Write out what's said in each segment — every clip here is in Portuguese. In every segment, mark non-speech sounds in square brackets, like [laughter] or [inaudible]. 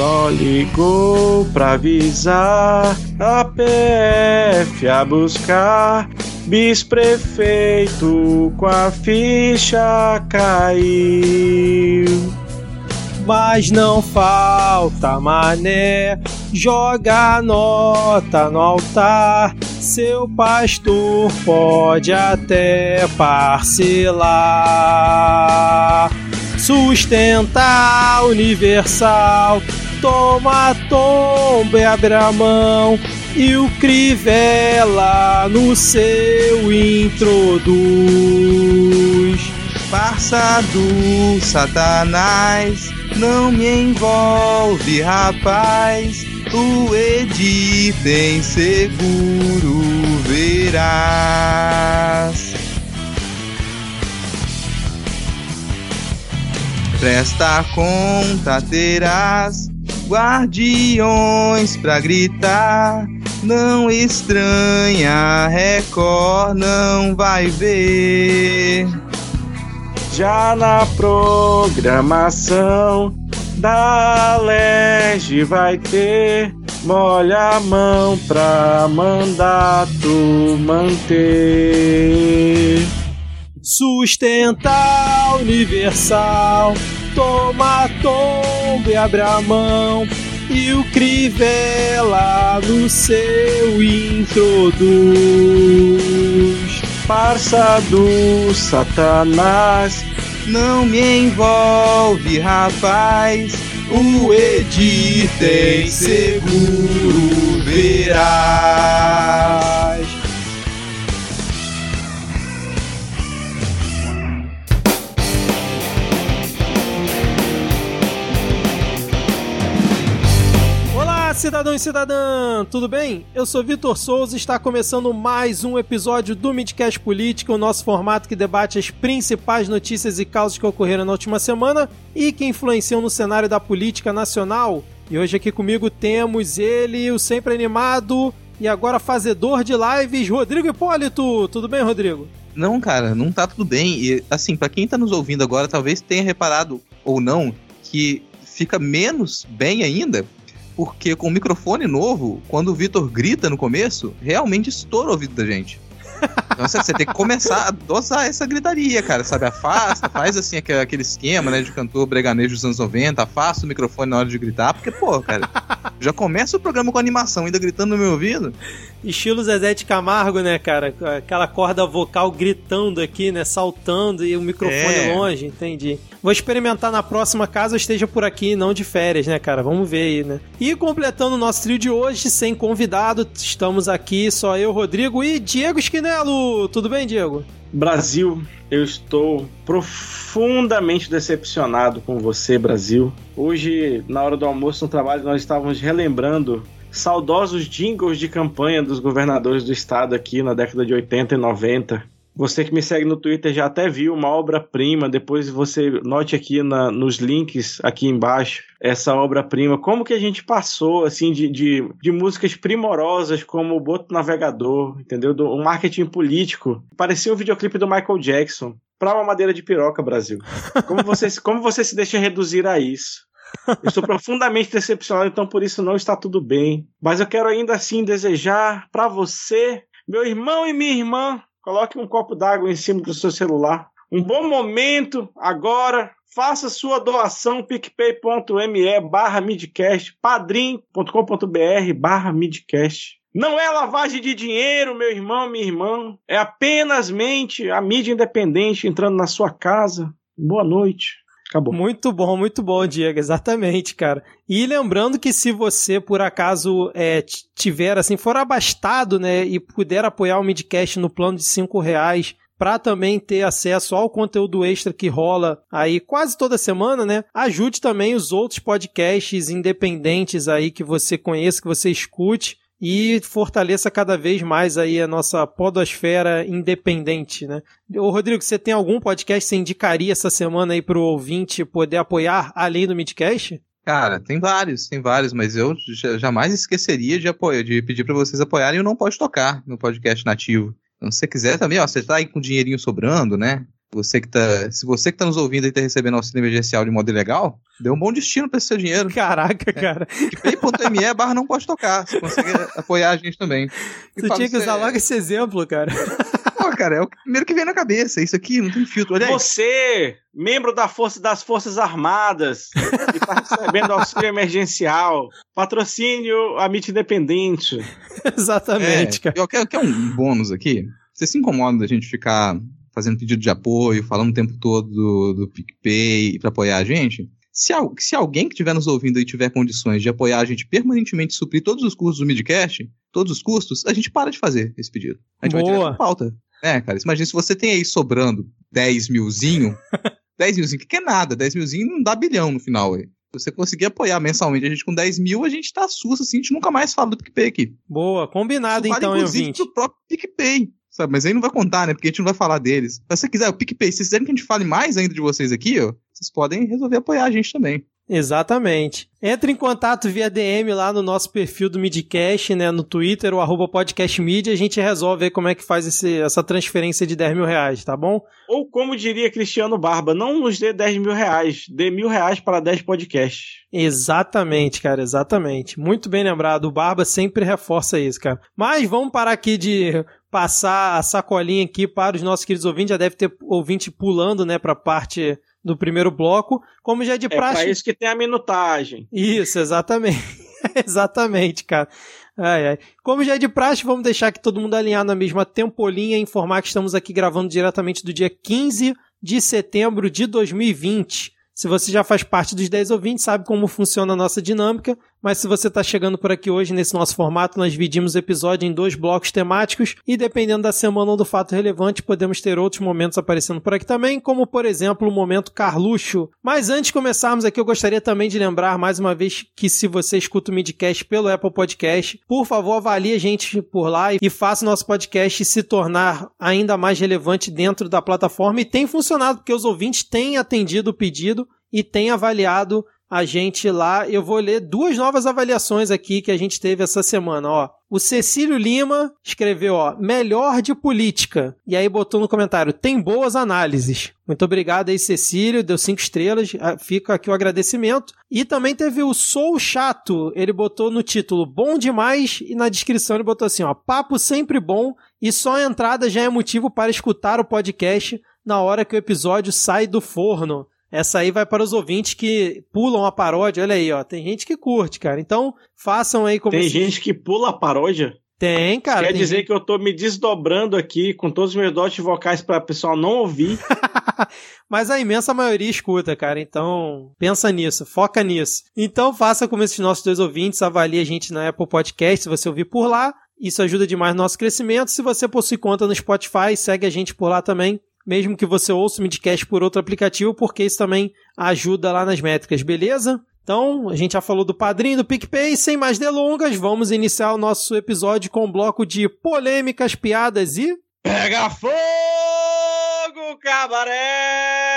só ligou pra avisar a PF a buscar Bisprefeito com a ficha caiu. Mas não falta mané, joga a nota no altar. Seu pastor pode até parcelar. Sustenta universal, toma tomba e abre a mão e o Crivella no seu introduz. Farsa do Satanás, não me envolve, rapaz. O Edi tem seguro, verás. Presta conta, terás guardiões pra gritar não estranha, Record não vai ver. Já na programação da LEG vai ter molha a mão pra mandato manter. Sustenta universal, toma tomba e mão e o Crivella no seu introduz. Parça do Satanás, não me envolve, rapaz. O Edi tem seguro, verás. Cidadão e cidadã, tudo bem? Eu sou Vitor Souza e está começando mais um episódio do Midcast Política, o nosso formato que debate as principais notícias e causas que ocorreram na última semana e que influenciam no cenário da política nacional. E hoje aqui comigo temos ele, o sempre animado e agora fazedor de lives, Rodrigo Hipólito. Tudo bem, Rodrigo? Não, cara, não tá tudo bem. E assim, para quem tá nos ouvindo agora, talvez tenha reparado ou não que fica menos bem ainda porque com o microfone novo, quando o Vitor grita no começo, realmente estoura o ouvido da gente. Então você, você tem que começar a dosar essa gritaria, cara, sabe? Afasta, faz assim aquele esquema, né, de cantor breganejo dos anos 90, afasta o microfone na hora de gritar, porque, pô, cara, já começa o programa com animação, ainda gritando no meu ouvido. Estilo Zezé de Camargo, né, cara? Aquela corda vocal gritando aqui, né, saltando e o microfone é. longe, entendi. Vou experimentar na próxima caso eu esteja por aqui, não de férias, né, cara? Vamos ver aí, né? E completando o nosso trio de hoje, sem convidado, estamos aqui, só eu, Rodrigo e Diego Esquinelo. Tudo bem, Diego? Brasil, eu estou profundamente decepcionado com você, Brasil. Hoje, na hora do almoço no trabalho, nós estávamos relembrando saudosos jingles de campanha dos governadores do estado aqui na década de 80 e 90. Você que me segue no Twitter já até viu uma obra-prima. Depois você note aqui na, nos links aqui embaixo essa obra-prima. Como que a gente passou assim de, de, de, músicas primorosas como o Boto Navegador, entendeu? Do um marketing político. Parecia um videoclipe do Michael Jackson para uma madeira de piroca, Brasil. Como você, como você se deixa reduzir a isso? Eu estou profundamente decepcionado, então por isso não está tudo bem. Mas eu quero ainda assim desejar para você, meu irmão e minha irmã, Coloque um copo d'água em cima do seu celular. Um bom momento agora. Faça sua doação picpay.me barra midcast, padrim.com.br barra midcast. Não é lavagem de dinheiro, meu irmão, minha irmã. É apenas mente a mídia independente entrando na sua casa. Boa noite. Acabou. Muito bom, muito bom, Diego, exatamente, cara. E lembrando que se você, por acaso, é, tiver, assim, for abastado, né, e puder apoiar o Midcast no plano de cinco reais, para também ter acesso ao conteúdo extra que rola aí quase toda semana, né? Ajude também os outros podcasts independentes aí que você conheça, que você escute e fortaleça cada vez mais aí a nossa podosfera independente, né? Ô Rodrigo, você tem algum podcast que você indicaria essa semana aí para o ouvinte poder apoiar além do Midcast? Cara, tem vários, tem vários, mas eu jamais esqueceria de apoiar, de pedir para vocês apoiarem o Não Pode Tocar no podcast nativo. Então, se você quiser também, ó, você tá aí com dinheirinho sobrando, né? Você que tá, se você que tá nos ouvindo e tá recebendo auxílio emergencial de modo ilegal, Deu um bom destino pra esse seu dinheiro. [laughs] Caraca, cara. PicPay.me barra não pode tocar. Você consegue apoiar a gente também. [laughs] Você tinha que usar logo esse exemplo, cara. [laughs] Pô, cara, é o primeiro que vem na cabeça. Isso aqui não tem filtro. Olha aí. Você, membro da força, das Forças Armadas, que está recebendo auxílio emergencial, patrocínio Amit Independente. Exatamente, é, cara. Eu quero, quero um bônus aqui. Você se incomoda da gente ficar fazendo pedido de apoio, falando o tempo todo do, do PicPay para apoiar a gente? Se, se, alguém que estiver nos ouvindo e tiver condições de apoiar a gente permanentemente suprir todos os custos do Midcast, todos os custos, a gente para de fazer esse pedido. A gente Boa. vai direto pauta. É, cara, imagina se você tem aí sobrando 10 milzinho, [laughs] 10 milzinho, que é nada, 10 milzinho não dá bilhão no final aí. Se você conseguir apoiar mensalmente a gente com 10 mil, a gente tá susto assim, a gente nunca mais fala do PicPay aqui. Boa, combinado Isso vale, então, inclusive, ouvinte. do próprio PicPay. Sabe? Mas aí não vai contar, né? Porque a gente não vai falar deles. Se você quiser, o PicPay, se vocês quiserem que a gente fale mais ainda de vocês aqui, ó, vocês podem resolver apoiar a gente também. Exatamente. Entre em contato via DM lá no nosso perfil do Midcast, né, no Twitter, o arroba podcastmedia, a gente resolve aí como é que faz esse, essa transferência de 10 mil reais, tá bom? Ou como diria Cristiano Barba, não nos dê 10 mil reais, dê mil reais para 10 podcasts. Exatamente, cara, exatamente. Muito bem lembrado, o Barba sempre reforça isso, cara. Mas vamos parar aqui de passar a sacolinha aqui para os nossos queridos ouvintes, já deve ter ouvinte pulando, né, para parte do primeiro bloco, como já é de praxe. É pra isso que tem a minutagem. Isso, exatamente. [laughs] exatamente, cara. Ai, ai. Como já é de praxe, vamos deixar aqui todo mundo alinhado na mesma tempolinha e informar que estamos aqui gravando diretamente do dia 15 de setembro de 2020. Se você já faz parte dos 10 ouvintes, sabe como funciona a nossa dinâmica, mas se você está chegando por aqui hoje nesse nosso formato, nós dividimos o episódio em dois blocos temáticos e dependendo da semana ou do fato relevante, podemos ter outros momentos aparecendo por aqui também, como por exemplo o momento Carluxo. Mas antes de começarmos aqui, eu gostaria também de lembrar mais uma vez que se você escuta o Midcast pelo Apple Podcast, por favor avalie a gente por lá e faça o nosso podcast se tornar ainda mais relevante dentro da plataforma e tem funcionado porque os ouvintes têm atendido o pedido e têm avaliado a gente lá. Eu vou ler duas novas avaliações aqui que a gente teve essa semana, ó. O Cecílio Lima escreveu, ó, melhor de política. E aí botou no comentário, tem boas análises. Muito obrigado aí, Cecílio, deu cinco estrelas, fica aqui o agradecimento. E também teve o Sou Chato, ele botou no título, bom demais, e na descrição ele botou assim, ó, papo sempre bom, e só a entrada já é motivo para escutar o podcast na hora que o episódio sai do forno. Essa aí vai para os ouvintes que pulam a paródia. Olha aí, ó. Tem gente que curte, cara. Então, façam aí como Tem se... gente que pula a paródia? Tem, cara. Quer tem dizer gente... que eu tô me desdobrando aqui com todos os meus dotes vocais para o pessoal não ouvir. [laughs] Mas a imensa maioria escuta, cara. Então, pensa nisso, foca nisso. Então, faça como esses nossos dois ouvintes, avalie a gente na Apple Podcast, se você ouvir por lá. Isso ajuda demais no nosso crescimento. Se você possui conta no Spotify, segue a gente por lá também mesmo que você ouça o Midcast por outro aplicativo, porque isso também ajuda lá nas métricas, beleza? Então, a gente já falou do padrinho do PicPay, sem mais delongas, vamos iniciar o nosso episódio com um bloco de polêmicas, piadas e. Pega fogo, cabaré!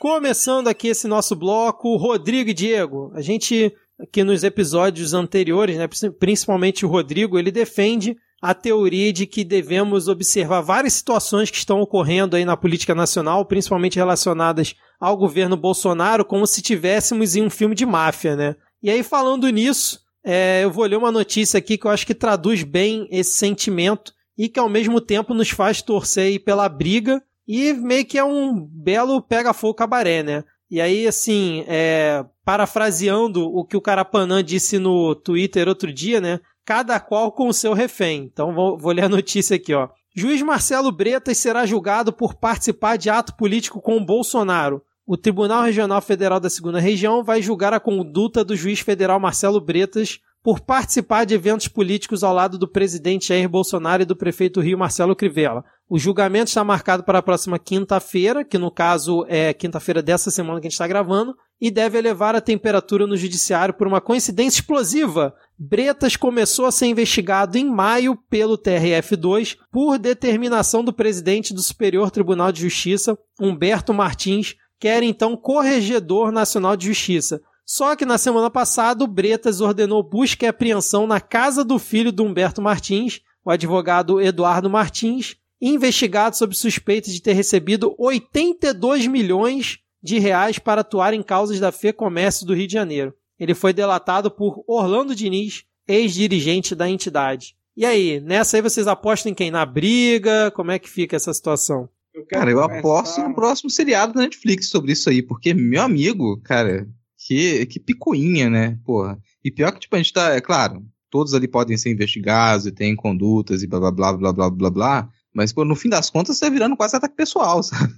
Começando aqui esse nosso bloco, Rodrigo e Diego. A gente que nos episódios anteriores, né, principalmente o Rodrigo, ele defende a teoria de que devemos observar várias situações que estão ocorrendo aí na política nacional, principalmente relacionadas ao governo Bolsonaro, como se tivéssemos em um filme de máfia, né? E aí, falando nisso, é, eu vou ler uma notícia aqui que eu acho que traduz bem esse sentimento e que ao mesmo tempo nos faz torcer pela briga e meio que é um belo pega-fogo cabaré, né? E aí, assim, é, parafraseando o que o Carapanã disse no Twitter outro dia, né? Cada qual com o seu refém. Então vou, vou ler a notícia aqui, ó. Juiz Marcelo Bretas será julgado por participar de ato político com Bolsonaro. O Tribunal Regional Federal da Segunda Região vai julgar a conduta do juiz federal Marcelo Bretas por participar de eventos políticos ao lado do presidente Jair Bolsonaro e do prefeito Rio Marcelo Crivella. O julgamento está marcado para a próxima quinta-feira, que no caso é quinta-feira dessa semana que a gente está gravando, e deve elevar a temperatura no judiciário por uma coincidência explosiva. Bretas começou a ser investigado em maio pelo TRF2 por determinação do presidente do Superior Tribunal de Justiça, Humberto Martins, que era então corregedor nacional de justiça. Só que na semana passada, o Bretas ordenou busca e apreensão na casa do filho do Humberto Martins, o advogado Eduardo Martins, investigado sob suspeita de ter recebido 82 milhões de reais para atuar em causas da Fê Comércio do Rio de Janeiro. Ele foi delatado por Orlando Diniz, ex-dirigente da entidade. E aí, nessa aí vocês apostam em quem? Na briga? Como é que fica essa situação? Eu cara, eu aposto no próximo seriado da Netflix sobre isso aí, porque, meu amigo, cara, que, que picuinha, né? Porra. E pior que, tipo, a gente tá, é claro, todos ali podem ser investigados e tem condutas e blá blá blá blá blá blá blá. Mas, pô, no fim das contas, tá virando quase ataque pessoal, [laughs] sabe?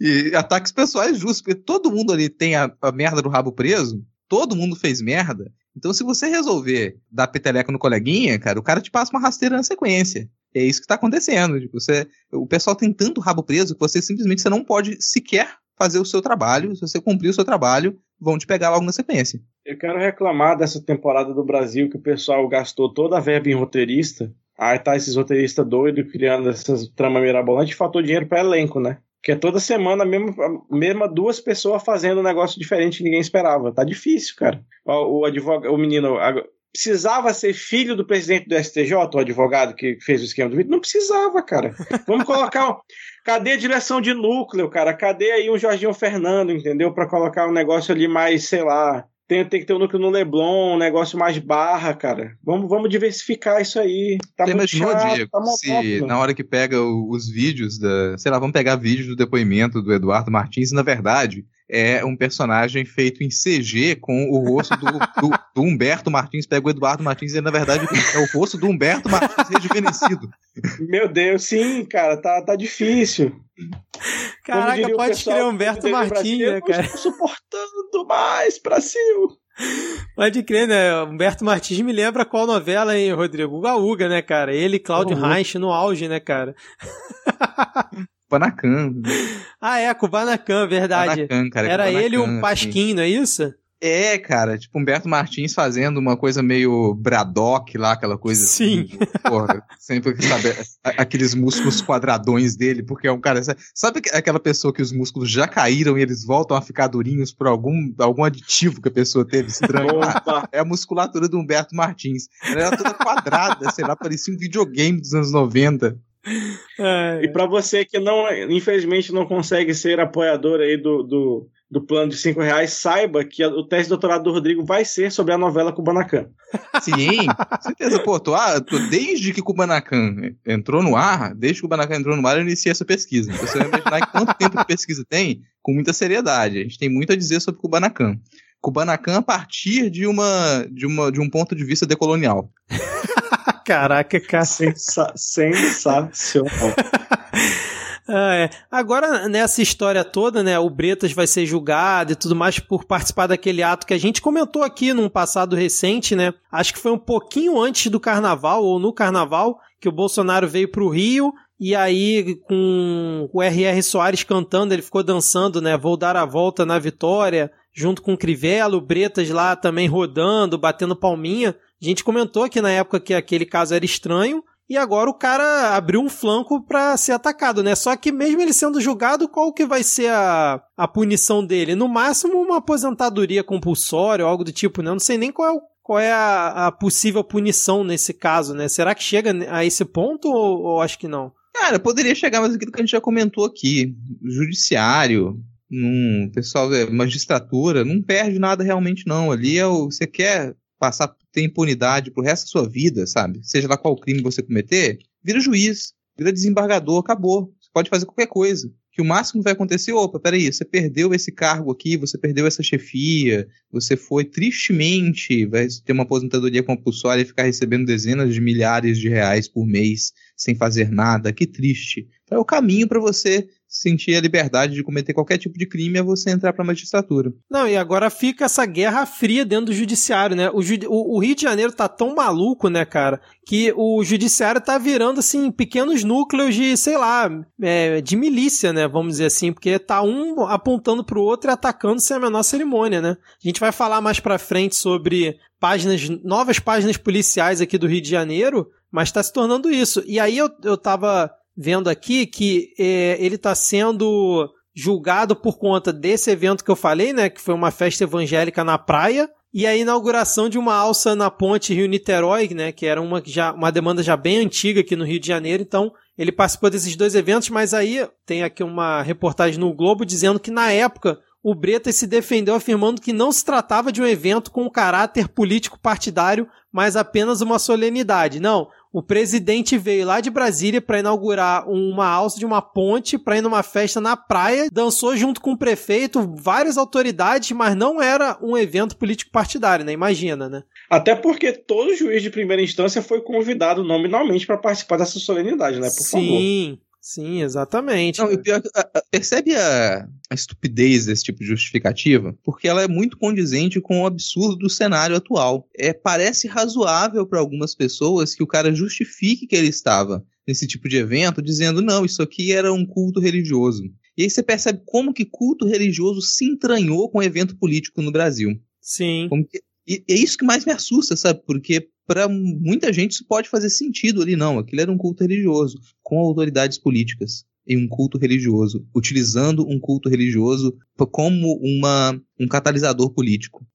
E ataques pessoais justos, porque todo mundo ali tem a, a merda do rabo preso, todo mundo fez merda. Então, se você resolver dar peteleco no coleguinha, cara, o cara te passa uma rasteira na sequência. É isso que tá acontecendo. Tipo, você, o pessoal tem tanto rabo preso que você simplesmente você não pode sequer fazer o seu trabalho. Se você cumprir o seu trabalho, vão te pegar logo na sequência. Eu quero reclamar dessa temporada do Brasil que o pessoal gastou toda a verba em roteirista. Aí tá esses roteiristas doidos criando essas tramas mirabolantes e faltou dinheiro para elenco, né? Que é toda semana a mesma, a mesma duas pessoas fazendo um negócio diferente que ninguém esperava. Tá difícil, cara. O, o advogado, o menino, a, precisava ser filho do presidente do STJ, o advogado que fez o esquema do vídeo? Não precisava, cara. Vamos colocar. [laughs] Cadê a direção de núcleo, cara? Cadê aí um Jorginho Fernando, entendeu? Para colocar um negócio ali mais, sei lá, tem, tem que ter um núcleo no Leblon, um negócio mais barra, cara. Vamos, vamos diversificar isso aí. Tá Você imaginou, chato, Diego, tá se na hora que pega os vídeos da. Sei lá, vamos pegar vídeos do depoimento do Eduardo Martins, na verdade, é um personagem feito em CG com o rosto do, do, do, Humberto Martins. Pega o Eduardo Martins e, na verdade, é o rosto do Humberto Martins rejuvenescido. Meu Deus, sim, cara, tá, tá difícil. Caraca, pode crer Humberto Martins, né, cara? Não suportando mais, Brasil. Pode crer, né? Humberto Martins me lembra qual novela, hein, Rodrigo? Uga Uga, né, cara? Ele e Cláudio Reich no auge, né, cara? [laughs] Kubanacan. Ah, é, Kubanacan, verdade. Kubanacan, cara, Era Kubanacan, ele o um Pasquim, assim. não é isso? É, cara, tipo Humberto Martins fazendo uma coisa meio Braddock lá, aquela coisa Sim. assim. Porra, sempre, sabe, aqueles músculos quadradões dele, porque é um cara. Sabe aquela pessoa que os músculos já caíram e eles voltam a ficar durinhos por algum, algum aditivo que a pessoa teve estranho? Ah, é a musculatura do Humberto Martins. Ela era toda quadrada, sei lá, parecia um videogame dos anos 90. É, e para você que não, infelizmente, não consegue ser apoiador aí do, do, do plano de 5 reais, saiba que o teste de doutorado do Rodrigo vai ser sobre a novela Kubanacan. Sim, certeza. Pô, tô, ah, tô, desde que Kubanacan entrou no ar, desde que Kubanacan entrou no ar, eu iniciei essa pesquisa. Então, você vai imaginar quanto tempo de pesquisa tem, com muita seriedade. A gente tem muito a dizer sobre Kubanacan. Kubanacan a partir de, uma, de, uma, de um ponto de vista decolonial. [laughs] Caraca, cara. Sensa sensacional. [laughs] Ah, é. Agora, nessa história toda, né, o Bretas vai ser julgado e tudo mais por participar daquele ato que a gente comentou aqui num passado recente, né? Acho que foi um pouquinho antes do carnaval, ou no carnaval, que o Bolsonaro veio pro Rio e aí, com o R.R. Soares cantando, ele ficou dançando, né? Vou dar a volta na vitória, junto com o Crivella, o Bretas lá também rodando, batendo palminha. A gente comentou aqui na época que aquele caso era estranho, e agora o cara abriu um flanco para ser atacado, né? Só que mesmo ele sendo julgado, qual que vai ser a, a punição dele? No máximo uma aposentadoria compulsória ou algo do tipo, né? Eu não sei nem qual é, qual é a, a, possível punição nesse caso, né? Será que chega a esse ponto ou, ou acho que não? Cara, poderia chegar, mas aquilo que a gente já comentou aqui, judiciário, num pessoal, magistratura, não perde nada realmente não. Ali é o, você quer passar ter impunidade pro resto da sua vida, sabe? Seja lá qual crime você cometer, vira juiz, vira desembargador, acabou. Você pode fazer qualquer coisa. Que o máximo que vai acontecer, opa, peraí, você perdeu esse cargo aqui, você perdeu essa chefia, você foi tristemente, vai ter uma aposentadoria compulsória e ficar recebendo dezenas de milhares de reais por mês sem fazer nada, que triste. Então é o caminho para você sentir a liberdade de cometer qualquer tipo de crime é você entrar para a magistratura. Não, e agora fica essa guerra fria dentro do judiciário, né? O, o, o, Rio de Janeiro tá tão maluco, né, cara, que o judiciário tá virando, assim, pequenos núcleos de, sei lá, é, de milícia, né, vamos dizer assim, porque tá um apontando pro outro e atacando sem a menor cerimônia, né? A gente vai falar mais pra frente sobre páginas, novas páginas policiais aqui do Rio de Janeiro, mas tá se tornando isso. E aí eu, eu tava vendo aqui que é, ele está sendo julgado por conta desse evento que eu falei, né? Que foi uma festa evangélica na praia. e a inauguração de uma alça na ponte Rio-Niterói, né, que era uma, já, uma demanda já bem antiga aqui no Rio de Janeiro, então ele participou desses dois eventos, mas aí tem aqui uma reportagem no Globo dizendo que na época o Bretas se defendeu afirmando que não se tratava de um evento com caráter político partidário, mas apenas uma solenidade. Não, o presidente veio lá de Brasília para inaugurar uma alça de uma ponte para ir numa festa na praia, dançou junto com o prefeito, várias autoridades, mas não era um evento político partidário, né? Imagina, né? Até porque todo juiz de primeira instância foi convidado nominalmente para participar dessa solenidade, né? Por Sim. Favor. Sim, exatamente. Não, e pior, percebe a, a, estupidez desse tipo de justificativa? Porque ela é muito condizente com o absurdo do cenário atual. É, parece razoável para algumas pessoas que o cara justifique que ele estava nesse tipo de evento, dizendo, não, isso aqui era um culto religioso. E aí você percebe como que culto religioso se entranhou com o evento político no Brasil. Sim. Que, e é isso que mais me assusta, sabe? Porque para muita gente isso pode fazer sentido ali, não. Aquilo era um culto religioso, com autoridades políticas em um culto religioso, utilizando um culto religioso como uma, um catalisador político.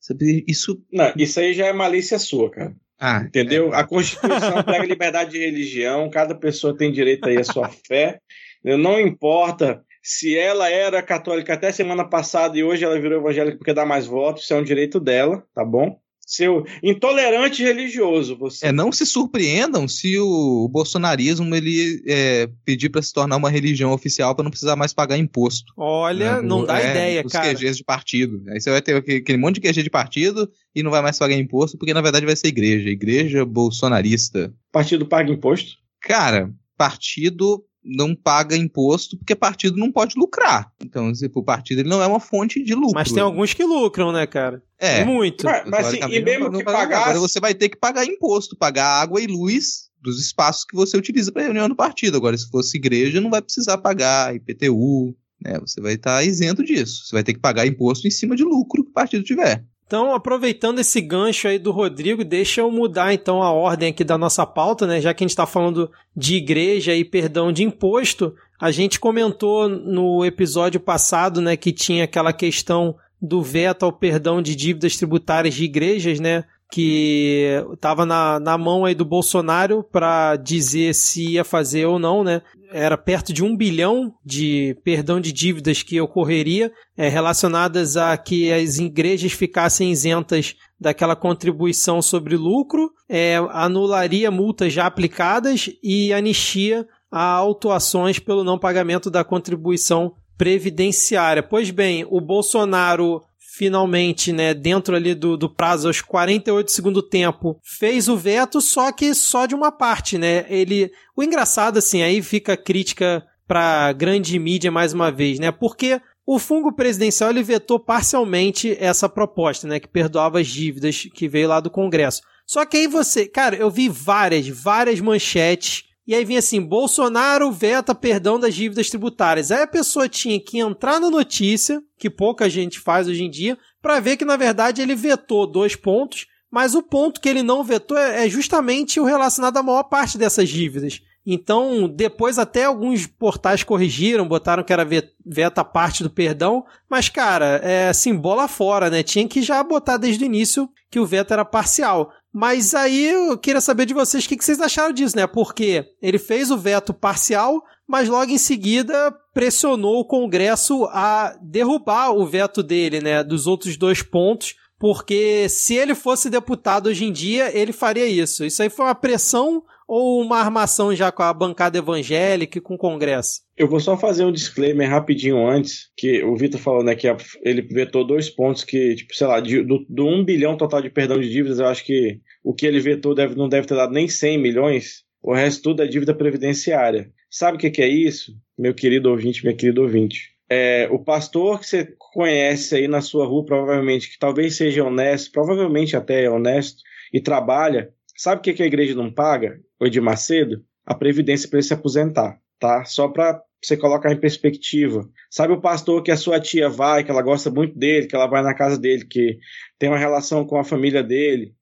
Isso. Não, isso aí já é malícia sua, cara. Ah, Entendeu? É. A Constituição [laughs] pega liberdade de religião, cada pessoa tem direito aí à sua fé. Não importa se ela era católica até semana passada e hoje ela virou evangélica porque dá mais votos, isso é um direito dela, tá bom? Seu intolerante religioso. Você. É, não se surpreendam se o bolsonarismo ele é, pedir para se tornar uma religião oficial para não precisar mais pagar imposto. Olha, né? não dá é, ideia, os cara. Os QGs de partido. Aí você vai ter aquele monte de QG de partido e não vai mais pagar imposto, porque na verdade vai ser igreja, igreja bolsonarista. Partido paga imposto? Cara, partido não paga imposto porque partido não pode lucrar. Então, tipo, o partido ele não é uma fonte de lucro. Mas tem alguns que lucram, né, cara? É. Muito. Mas, mas assim, e mesmo não, que não pagasse... Agora você vai ter que pagar imposto, pagar água e luz dos espaços que você utiliza para reunião do partido. Agora, se fosse igreja, não vai precisar pagar IPTU, né? Você vai estar isento disso. Você vai ter que pagar imposto em cima de lucro que o partido tiver. Então, aproveitando esse gancho aí do Rodrigo, deixa eu mudar então a ordem aqui da nossa pauta, né? Já que a gente está falando de igreja e perdão de imposto, a gente comentou no episódio passado, né, que tinha aquela questão do veto ao perdão de dívidas tributárias de igrejas, né? Que estava na, na mão aí do Bolsonaro para dizer se ia fazer ou não, né? Era perto de um bilhão de perdão de dívidas que ocorreria é, relacionadas a que as igrejas ficassem isentas daquela contribuição sobre lucro, é, anularia multas já aplicadas e anistia a autuações pelo não pagamento da contribuição previdenciária. Pois bem, o Bolsonaro finalmente, né, dentro ali do, do prazo, aos 48 do segundo tempo, fez o veto, só que só de uma parte, né? Ele. O engraçado, assim, aí fica a crítica pra grande mídia mais uma vez, né? Porque o fungo presidencial ele vetou parcialmente essa proposta, né? Que perdoava as dívidas que veio lá do Congresso. Só que aí você, cara, eu vi várias, várias manchetes e aí vinha assim: Bolsonaro veta perdão das dívidas tributárias. Aí a pessoa tinha que entrar na notícia, que pouca gente faz hoje em dia, para ver que na verdade ele vetou dois pontos, mas o ponto que ele não vetou é, é justamente o relacionado à maior parte dessas dívidas. Então, depois até alguns portais corrigiram, botaram que era veta parte do perdão, mas cara, é assim, bola fora, né? Tinha que já botar desde o início que o veto era parcial. Mas aí eu queria saber de vocês o que vocês acharam disso, né? Porque ele fez o veto parcial, mas logo em seguida pressionou o Congresso a derrubar o veto dele, né? Dos outros dois pontos, porque se ele fosse deputado hoje em dia, ele faria isso. Isso aí foi uma pressão ou uma armação já com a bancada evangélica e com o Congresso? Eu vou só fazer um disclaimer rapidinho antes, que o Vitor falou, né, que ele vetou dois pontos que, tipo, sei lá, de, do, do 1 bilhão total de perdão de dívidas, eu acho que o que ele vetou deve, não deve ter dado nem 100 milhões, o resto tudo é dívida previdenciária. Sabe o que, que é isso, meu querido ouvinte, minha querida ouvinte? É, o pastor que você conhece aí na sua rua, provavelmente, que talvez seja honesto, provavelmente até é honesto, e trabalha, sabe o que, que a igreja não paga? o Edir Macedo, a previdência para ele se aposentar, tá? Só para você colocar em perspectiva. Sabe o pastor que a sua tia vai, que ela gosta muito dele, que ela vai na casa dele, que tem uma relação com a família dele,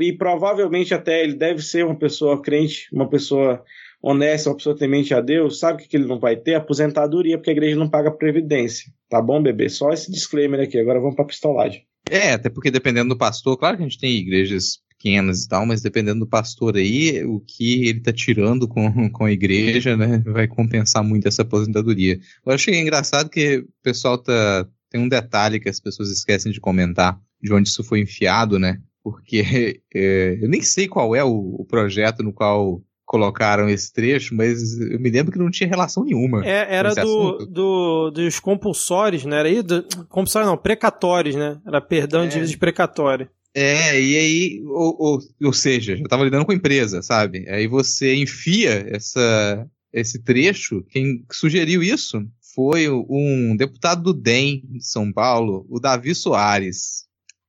e provavelmente até ele deve ser uma pessoa crente, uma pessoa honesta, uma pessoa temente a Deus, sabe o que ele não vai ter? Aposentadoria, porque a igreja não paga previdência. Tá bom, bebê? Só esse disclaimer aqui. Agora vamos para pistolagem. É, até porque dependendo do pastor, claro que a gente tem igrejas pequenas e tal, mas dependendo do pastor aí, o que ele tá tirando com, [laughs] com a igreja, né, vai compensar muito essa aposentadoria. Eu achei engraçado que o pessoal tá. Tem um detalhe que as pessoas esquecem de comentar, de onde isso foi enfiado, né? Porque [laughs] é, eu nem sei qual é o, o projeto no qual colocaram esse trecho, mas eu me lembro que não tinha relação nenhuma. É, era do, do, dos compulsórios, né? Era aí, do, compulsórios não, precatórios, né? Era perdão é. de dívidas precatórias. É, e aí, ou, ou, ou seja, já estava lidando com empresa, sabe? Aí você enfia essa, esse trecho. Quem sugeriu isso foi um deputado do DEM de São Paulo, o Davi Soares.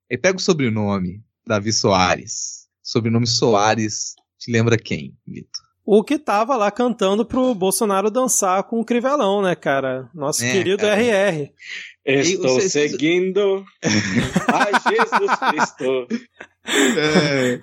Aí pega o sobrenome, Davi Soares. Sobrenome Soares, te lembra quem, Vitor? O que tava lá cantando pro Bolsonaro dançar com o Crivelão, né, cara? Nosso é, querido cara. RR. Estou seguindo [laughs] a Jesus Cristo. É,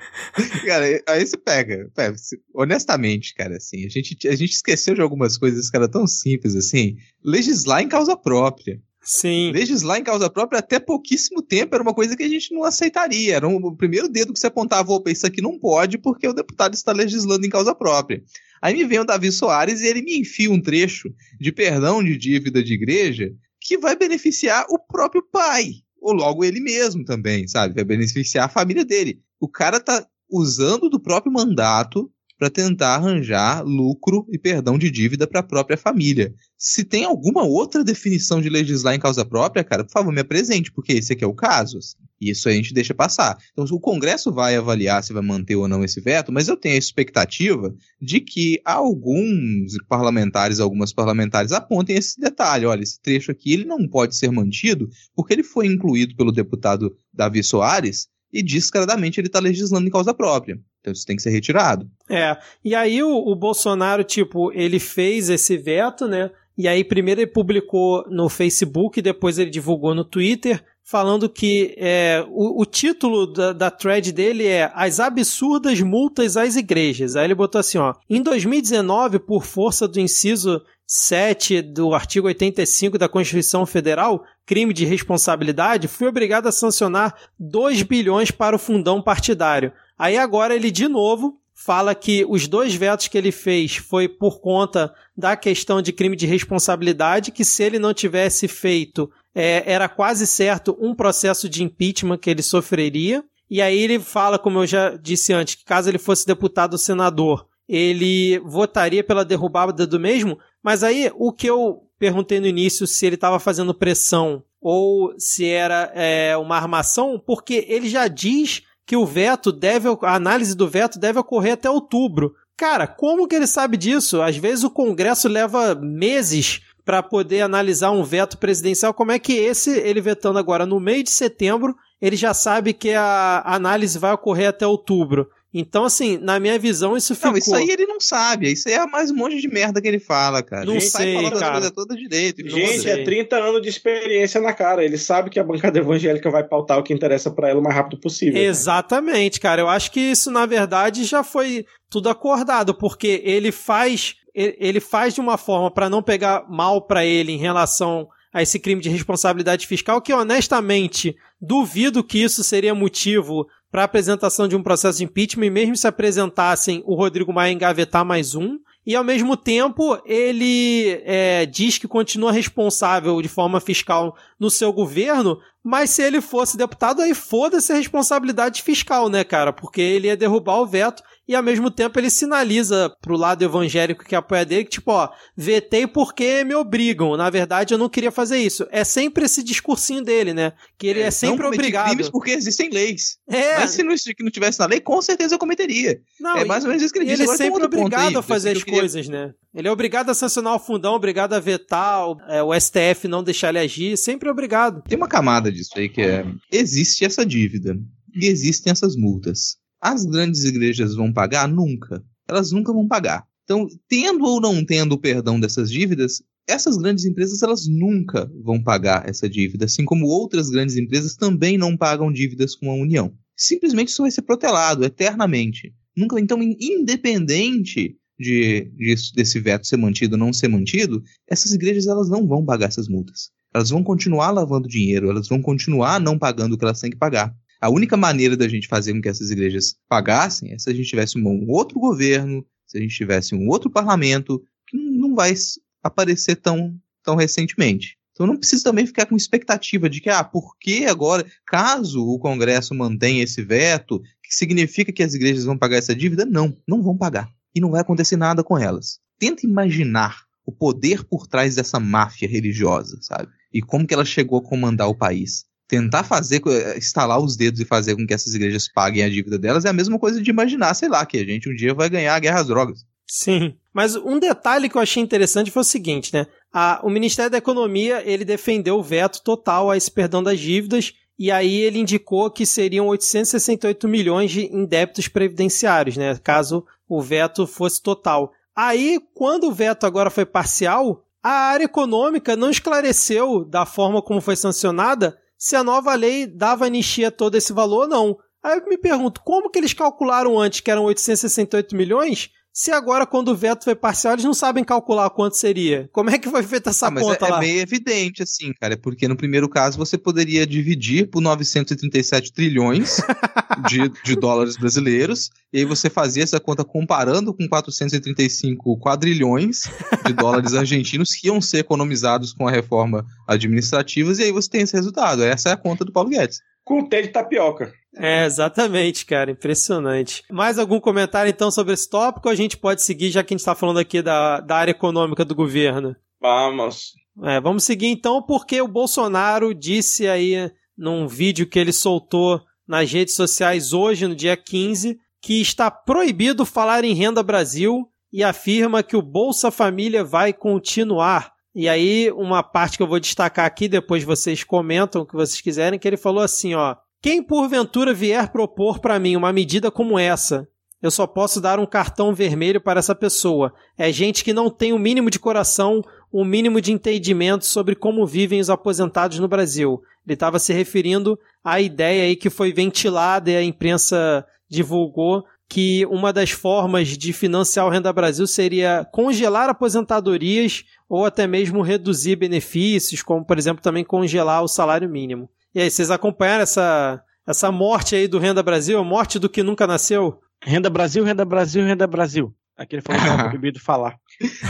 cara, aí você pega, pega, honestamente, cara, assim, a gente, a gente esqueceu de algumas coisas, cara, tão simples assim. Legislar em causa própria. Sim. Legislar em causa própria até pouquíssimo tempo era uma coisa que a gente não aceitaria. Era um, o primeiro dedo que você apontava, opa, isso aqui não pode porque o deputado está legislando em causa própria. Aí me vem o Davi Soares e ele me enfia um trecho de perdão de dívida de igreja que vai beneficiar o próprio pai, ou logo ele mesmo também, sabe? Vai beneficiar a família dele. O cara tá usando do próprio mandato para tentar arranjar lucro e perdão de dívida para a própria família. Se tem alguma outra definição de legislar em causa própria, cara, por favor, me apresente, porque esse aqui é o caso. Assim. Isso a gente deixa passar. Então, o Congresso vai avaliar se vai manter ou não esse veto, mas eu tenho a expectativa de que alguns parlamentares, algumas parlamentares apontem esse detalhe. Olha, esse trecho aqui ele não pode ser mantido porque ele foi incluído pelo deputado Davi Soares e descaradamente ele está legislando em causa própria. Então isso tem que ser retirado. É, e aí o, o Bolsonaro, tipo, ele fez esse veto, né? E aí, primeiro ele publicou no Facebook, depois ele divulgou no Twitter, falando que é, o, o título da, da thread dele é As absurdas multas às igrejas. Aí ele botou assim: ó, em 2019, por força do inciso 7 do artigo 85 da Constituição Federal, crime de responsabilidade, fui obrigado a sancionar 2 bilhões para o fundão partidário. Aí agora ele de novo fala que os dois vetos que ele fez foi por conta da questão de crime de responsabilidade, que se ele não tivesse feito, é, era quase certo um processo de impeachment que ele sofreria. E aí ele fala, como eu já disse antes, que caso ele fosse deputado ou senador, ele votaria pela derrubada do mesmo. Mas aí o que eu perguntei no início se ele estava fazendo pressão ou se era é, uma armação, porque ele já diz que o veto deve, a análise do veto deve ocorrer até outubro. Cara, como que ele sabe disso? Às vezes o Congresso leva meses para poder analisar um veto presidencial. Como é que esse, ele vetando agora no meio de setembro, ele já sabe que a análise vai ocorrer até outubro? Então, assim, na minha visão, isso ficou... Não, isso aí ele não sabe. Isso aí é mais um monte de merda que ele fala, cara. Não ele sei, sai falando cara. as coisas todas direito. Gente, é 30 anos de experiência na cara. Ele sabe que a bancada evangélica vai pautar o que interessa para ela o mais rápido possível. Cara. Exatamente, cara. Eu acho que isso, na verdade, já foi tudo acordado, porque ele faz ele faz de uma forma para não pegar mal para ele em relação a esse crime de responsabilidade fiscal, que honestamente duvido que isso seria motivo para apresentação de um processo de impeachment, mesmo se apresentassem, o Rodrigo Maia engavetar mais um. E ao mesmo tempo, ele é, diz que continua responsável de forma fiscal no seu governo, mas se ele fosse deputado, aí foda-se a responsabilidade fiscal, né, cara? Porque ele ia derrubar o veto e ao mesmo tempo ele sinaliza pro lado evangélico que apoia dele que, tipo, ó, vetei porque me obrigam. Na verdade, eu não queria fazer isso. É sempre esse discursinho dele, né? Que ele é, é sempre obrigado. crimes porque existem leis. É. Mas se não, se não tivesse na lei, com certeza eu cometeria. Não, é mais ou menos isso que ele diz. Ele é Agora sempre obrigado aí, a fazer as queria- coisas, né? Ele é obrigado a sancionar o fundão, obrigado a vetar o, é, o STF não deixar ele agir, sempre obrigado. Tem uma camada disso aí que é. Existe essa dívida. E existem essas multas. As grandes igrejas vão pagar? Nunca. Elas nunca vão pagar. Então, tendo ou não tendo o perdão dessas dívidas, essas grandes empresas elas nunca vão pagar essa dívida, assim como outras grandes empresas também não pagam dívidas com a União. Simplesmente isso vai ser protelado eternamente. Nunca, então, in- independente de, desse veto ser mantido ou não ser mantido, essas igrejas elas não vão pagar essas multas. Elas vão continuar lavando dinheiro, elas vão continuar não pagando o que elas têm que pagar. A única maneira da gente fazer com que essas igrejas pagassem é se a gente tivesse um outro governo, se a gente tivesse um outro parlamento, que não vai aparecer tão, tão recentemente. Então não precisa também ficar com expectativa de que, ah, por que agora, caso o Congresso mantenha esse veto, que significa que as igrejas vão pagar essa dívida? Não, não vão pagar. E não vai acontecer nada com elas. Tenta imaginar o poder por trás dessa máfia religiosa, sabe? E como que ela chegou a comandar o país. Tentar fazer, eh, instalar os dedos e fazer com que essas igrejas paguem a dívida delas é a mesma coisa de imaginar, sei lá, que a gente um dia vai ganhar a guerra às drogas. Sim, mas um detalhe que eu achei interessante foi o seguinte, né? A, o Ministério da Economia, ele defendeu o veto total a esse perdão das dívidas e aí ele indicou que seriam 868 milhões de, em débitos previdenciários, né? Caso o veto fosse total. Aí, quando o veto agora foi parcial, a área econômica não esclareceu da forma como foi sancionada se a nova lei dava anistia todo esse valor ou não. Aí eu me pergunto, como que eles calcularam antes que eram 868 milhões se agora, quando o veto foi parcial, eles não sabem calcular quanto seria? Como é que foi feita essa ah, mas conta é, lá? É meio evidente, assim, cara, porque no primeiro caso você poderia dividir por 937 trilhões [laughs] de, de dólares brasileiros, e aí você fazia essa conta comparando com 435 quadrilhões de dólares [laughs] argentinos que iam ser economizados com a reforma administrativa, e aí você tem esse resultado. Essa é a conta do Paulo Guedes. Com o T de tapioca. É, exatamente, cara. Impressionante. Mais algum comentário, então, sobre esse tópico? A gente pode seguir, já que a gente está falando aqui da, da área econômica do governo? Vamos. É, vamos seguir, então, porque o Bolsonaro disse aí num vídeo que ele soltou nas redes sociais hoje, no dia 15, que está proibido falar em Renda Brasil e afirma que o Bolsa Família vai continuar. E aí, uma parte que eu vou destacar aqui, depois vocês comentam o que vocês quiserem, que ele falou assim, ó. Quem porventura vier propor para mim uma medida como essa, eu só posso dar um cartão vermelho para essa pessoa. É gente que não tem o mínimo de coração, o mínimo de entendimento sobre como vivem os aposentados no Brasil. Ele estava se referindo à ideia aí que foi ventilada e a imprensa divulgou que uma das formas de financiar o Renda Brasil seria congelar aposentadorias ou até mesmo reduzir benefícios, como por exemplo também congelar o salário mínimo. E aí, vocês acompanharam essa, essa morte aí do Renda Brasil, a morte do que nunca nasceu? Renda Brasil, Renda Brasil, Renda Brasil. Aquele falou que era [laughs] proibido falar.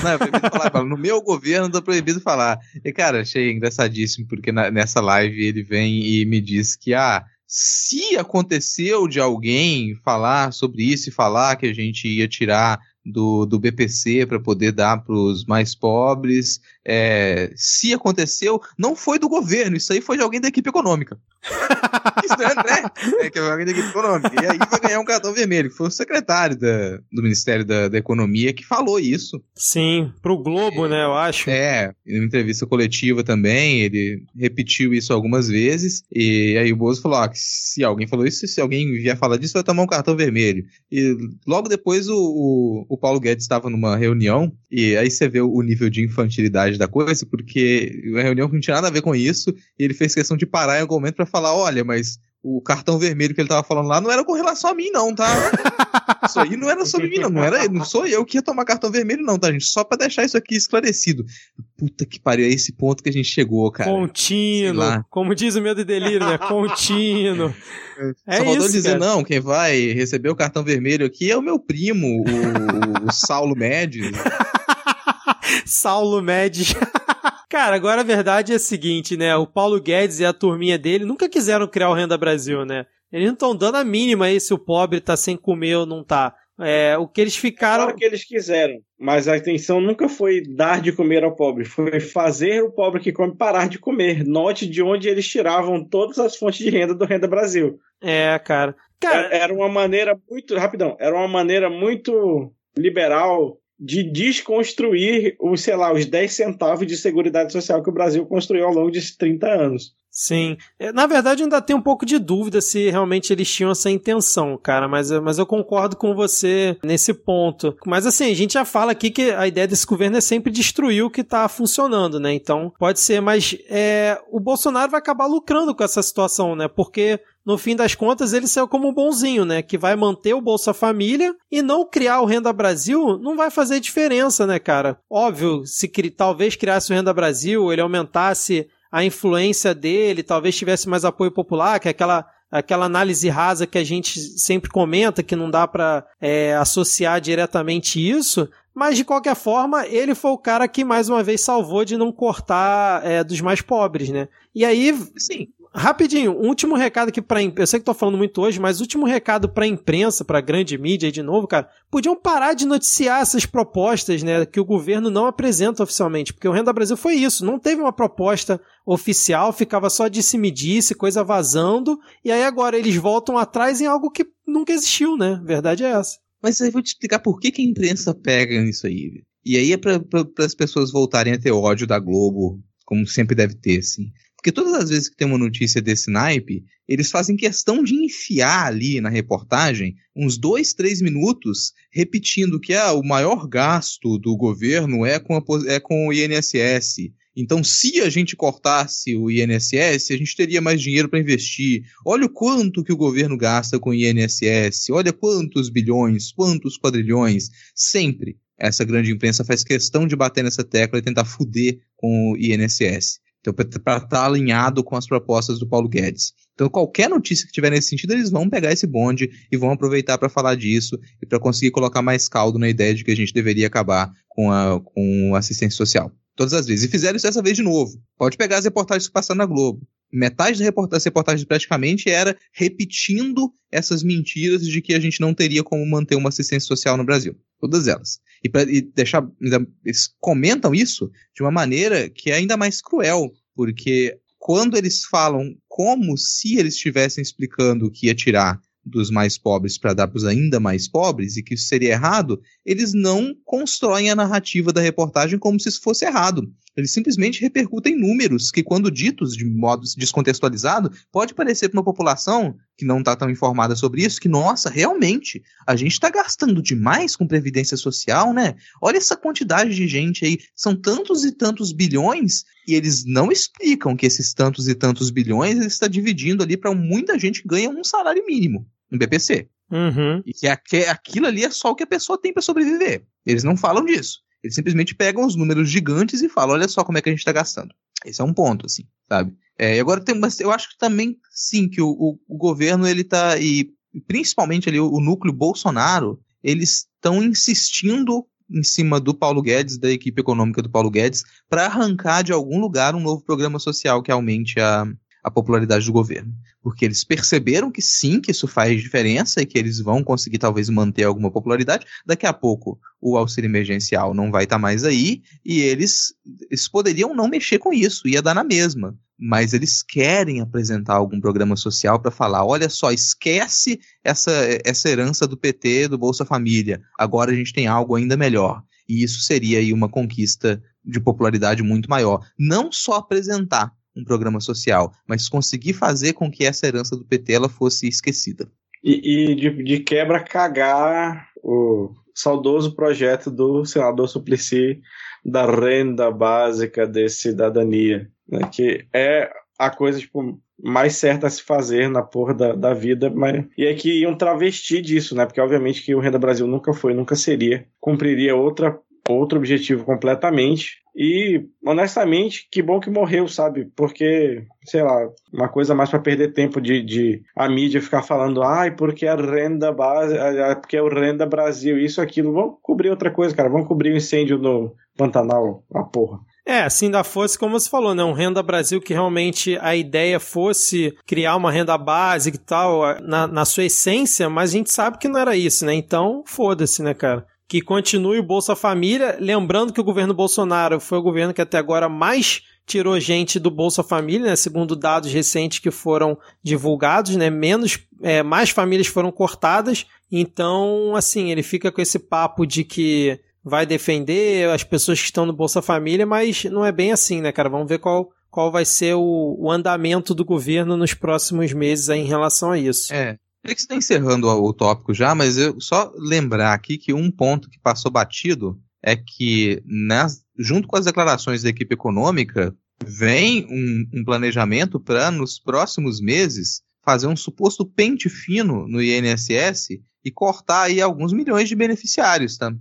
Não, é proibido falar. No meu governo tá proibido falar. E, cara, achei engraçadíssimo, porque na, nessa live ele vem e me diz que, ah, se aconteceu de alguém falar sobre isso e falar que a gente ia tirar do, do BPC para poder dar para os mais pobres. É, se aconteceu, não foi do governo, isso aí foi de alguém da equipe econômica. [laughs] isso é, né? É que é alguém da equipe econômica. E aí vai ganhar um cartão vermelho, foi o secretário da, do Ministério da, da Economia que falou isso. Sim, pro Globo, é, né, eu acho. É, em uma entrevista coletiva também, ele repetiu isso algumas vezes, e aí o Bozo falou, ah, se alguém falou isso, se alguém vier falar disso, vai tomar um cartão vermelho. E logo depois o, o o Paulo Guedes estava numa reunião, e aí você vê o nível de infantilidade da coisa, porque uma reunião não tinha nada a ver com isso, e ele fez questão de parar em algum momento para falar: olha, mas o cartão vermelho que ele tava falando lá não era com relação a mim, não, tá? [laughs] Isso aí não era sobre mim, não. Não, era, não sou eu que ia tomar cartão vermelho, não, tá, gente? Só pra deixar isso aqui esclarecido. Puta que pariu, é esse ponto que a gente chegou, cara. Contínuo. Como diz o medo e delírio, né? Contínuo. [laughs] É Só faltou dizer, cara. não, quem vai receber o cartão vermelho aqui é o meu primo, o, o Saulo Médios. [laughs] Saulo Médios. [laughs] Cara, agora a verdade é a seguinte, né? O Paulo Guedes e a turminha dele nunca quiseram criar o Renda Brasil, né? Eles não estão dando a mínima aí se o pobre tá sem comer ou não tá. É, o que eles ficaram. Claro que eles quiseram, mas a intenção nunca foi dar de comer ao pobre, foi fazer o pobre que come parar de comer. Note de onde eles tiravam todas as fontes de renda do Renda Brasil. É, cara. cara... Era uma maneira muito. Rapidão, era uma maneira muito liberal de desconstruir os, sei lá, os 10 centavos de seguridade social que o Brasil construiu ao longo de 30 anos. Sim. É, na verdade, ainda tem um pouco de dúvida se realmente eles tinham essa intenção, cara, mas, mas eu concordo com você nesse ponto. Mas assim, a gente já fala aqui que a ideia desse governo é sempre destruir o que tá funcionando, né? Então, pode ser, mas é, o Bolsonaro vai acabar lucrando com essa situação, né? Porque no fim das contas, ele saiu como um bonzinho, né? Que vai manter o Bolsa Família e não criar o Renda Brasil não vai fazer diferença, né, cara? Óbvio, se talvez criasse o Renda Brasil, ele aumentasse a influência dele, talvez tivesse mais apoio popular, que é aquela aquela análise rasa que a gente sempre comenta, que não dá para é, associar diretamente isso, mas de qualquer forma, ele foi o cara que mais uma vez salvou de não cortar é, dos mais pobres, né? E aí, sim, Rapidinho, um último recado aqui pra. Eu sei que tô falando muito hoje, mas último recado pra imprensa, pra grande mídia aí de novo, cara. Podiam parar de noticiar essas propostas, né, que o governo não apresenta oficialmente, porque o Renda Brasil foi isso. Não teve uma proposta oficial, ficava só disse-me-disse, coisa vazando, e aí agora eles voltam atrás em algo que nunca existiu, né? Verdade é essa. Mas eu vou te explicar por que, que a imprensa pega nisso aí. E aí é para as pessoas voltarem a ter ódio da Globo, como sempre deve ter, assim. Porque todas as vezes que tem uma notícia desse naipe, eles fazem questão de enfiar ali na reportagem uns dois, três minutos repetindo que ah, o maior gasto do governo é com, a, é com o INSS. Então, se a gente cortasse o INSS, a gente teria mais dinheiro para investir. Olha o quanto que o governo gasta com o INSS. Olha quantos bilhões, quantos quadrilhões. Sempre essa grande imprensa faz questão de bater nessa tecla e tentar fuder com o INSS. Então, para estar tá alinhado com as propostas do Paulo Guedes. Então, qualquer notícia que tiver nesse sentido, eles vão pegar esse bonde e vão aproveitar para falar disso e para conseguir colocar mais caldo na ideia de que a gente deveria acabar com a com assistência social. Todas as vezes. E fizeram isso dessa vez de novo. Pode pegar as reportagens que passaram na Globo. Metade das reportagens praticamente era repetindo essas mentiras de que a gente não teria como manter uma assistência social no Brasil. Todas elas. E, pra, e deixar. Eles comentam isso de uma maneira que é ainda mais cruel, porque quando eles falam como se eles estivessem explicando que ia tirar dos mais pobres para dar para os ainda mais pobres e que isso seria errado, eles não constroem a narrativa da reportagem como se isso fosse errado. Eles simplesmente repercutem números que, quando ditos de modo descontextualizado, pode parecer para uma população que não está tão informada sobre isso que, nossa, realmente, a gente está gastando demais com previdência social, né? Olha essa quantidade de gente aí, são tantos e tantos bilhões e eles não explicam que esses tantos e tantos bilhões está dividindo ali para muita gente que ganha um salário mínimo no BPC. Uhum. E que aquilo ali é só o que a pessoa tem para sobreviver. Eles não falam disso. Eles simplesmente pegam os números gigantes e falam: olha só como é que a gente está gastando. Esse é um ponto, assim, sabe? É, e agora tem, mas eu acho que também, sim, que o, o, o governo, ele tá, e principalmente ali o, o núcleo Bolsonaro, eles estão insistindo em cima do Paulo Guedes, da equipe econômica do Paulo Guedes, para arrancar de algum lugar um novo programa social que aumente a, a popularidade do governo. Porque eles perceberam que sim, que isso faz diferença e que eles vão conseguir talvez manter alguma popularidade. Daqui a pouco o auxílio emergencial não vai estar tá mais aí e eles, eles poderiam não mexer com isso, ia dar na mesma. Mas eles querem apresentar algum programa social para falar: olha só, esquece essa, essa herança do PT, do Bolsa Família. Agora a gente tem algo ainda melhor. E isso seria aí uma conquista de popularidade muito maior. Não só apresentar, um programa social, mas conseguir fazer com que essa herança do PT ela fosse esquecida. E, e de, de, quebra cagar o saudoso projeto do senador Suplicy da renda básica de cidadania, né, que é a coisa tipo, mais certa a se fazer na porra da, da vida, mas e é que iam travestir disso, né? Porque obviamente que o Renda Brasil nunca foi, nunca seria, cumpriria outra outro objetivo completamente. E, honestamente, que bom que morreu, sabe? Porque, sei lá, uma coisa mais para perder tempo de, de a mídia ficar falando, ai, porque a renda base, porque é o renda Brasil, isso, aquilo. Vamos cobrir outra coisa, cara. Vamos cobrir o incêndio no Pantanal, a porra. É, se ainda fosse, como você falou, né? Um Renda Brasil que realmente a ideia fosse criar uma renda básica e tal, na, na sua essência, mas a gente sabe que não era isso, né? Então, foda-se, né, cara? Que continue o Bolsa Família. Lembrando que o governo Bolsonaro foi o governo que até agora mais tirou gente do Bolsa Família, né? segundo dados recentes que foram divulgados, né? Menos, é, mais famílias foram cortadas. Então, assim, ele fica com esse papo de que vai defender as pessoas que estão no Bolsa Família, mas não é bem assim, né, cara? Vamos ver qual, qual vai ser o, o andamento do governo nos próximos meses em relação a isso. É, que está encerrando o tópico já, mas eu só lembrar aqui que um ponto que passou batido é que, nas, junto com as declarações da equipe econômica, vem um, um planejamento para, nos próximos meses, fazer um suposto pente fino no INSS e cortar aí alguns milhões de beneficiários, tá?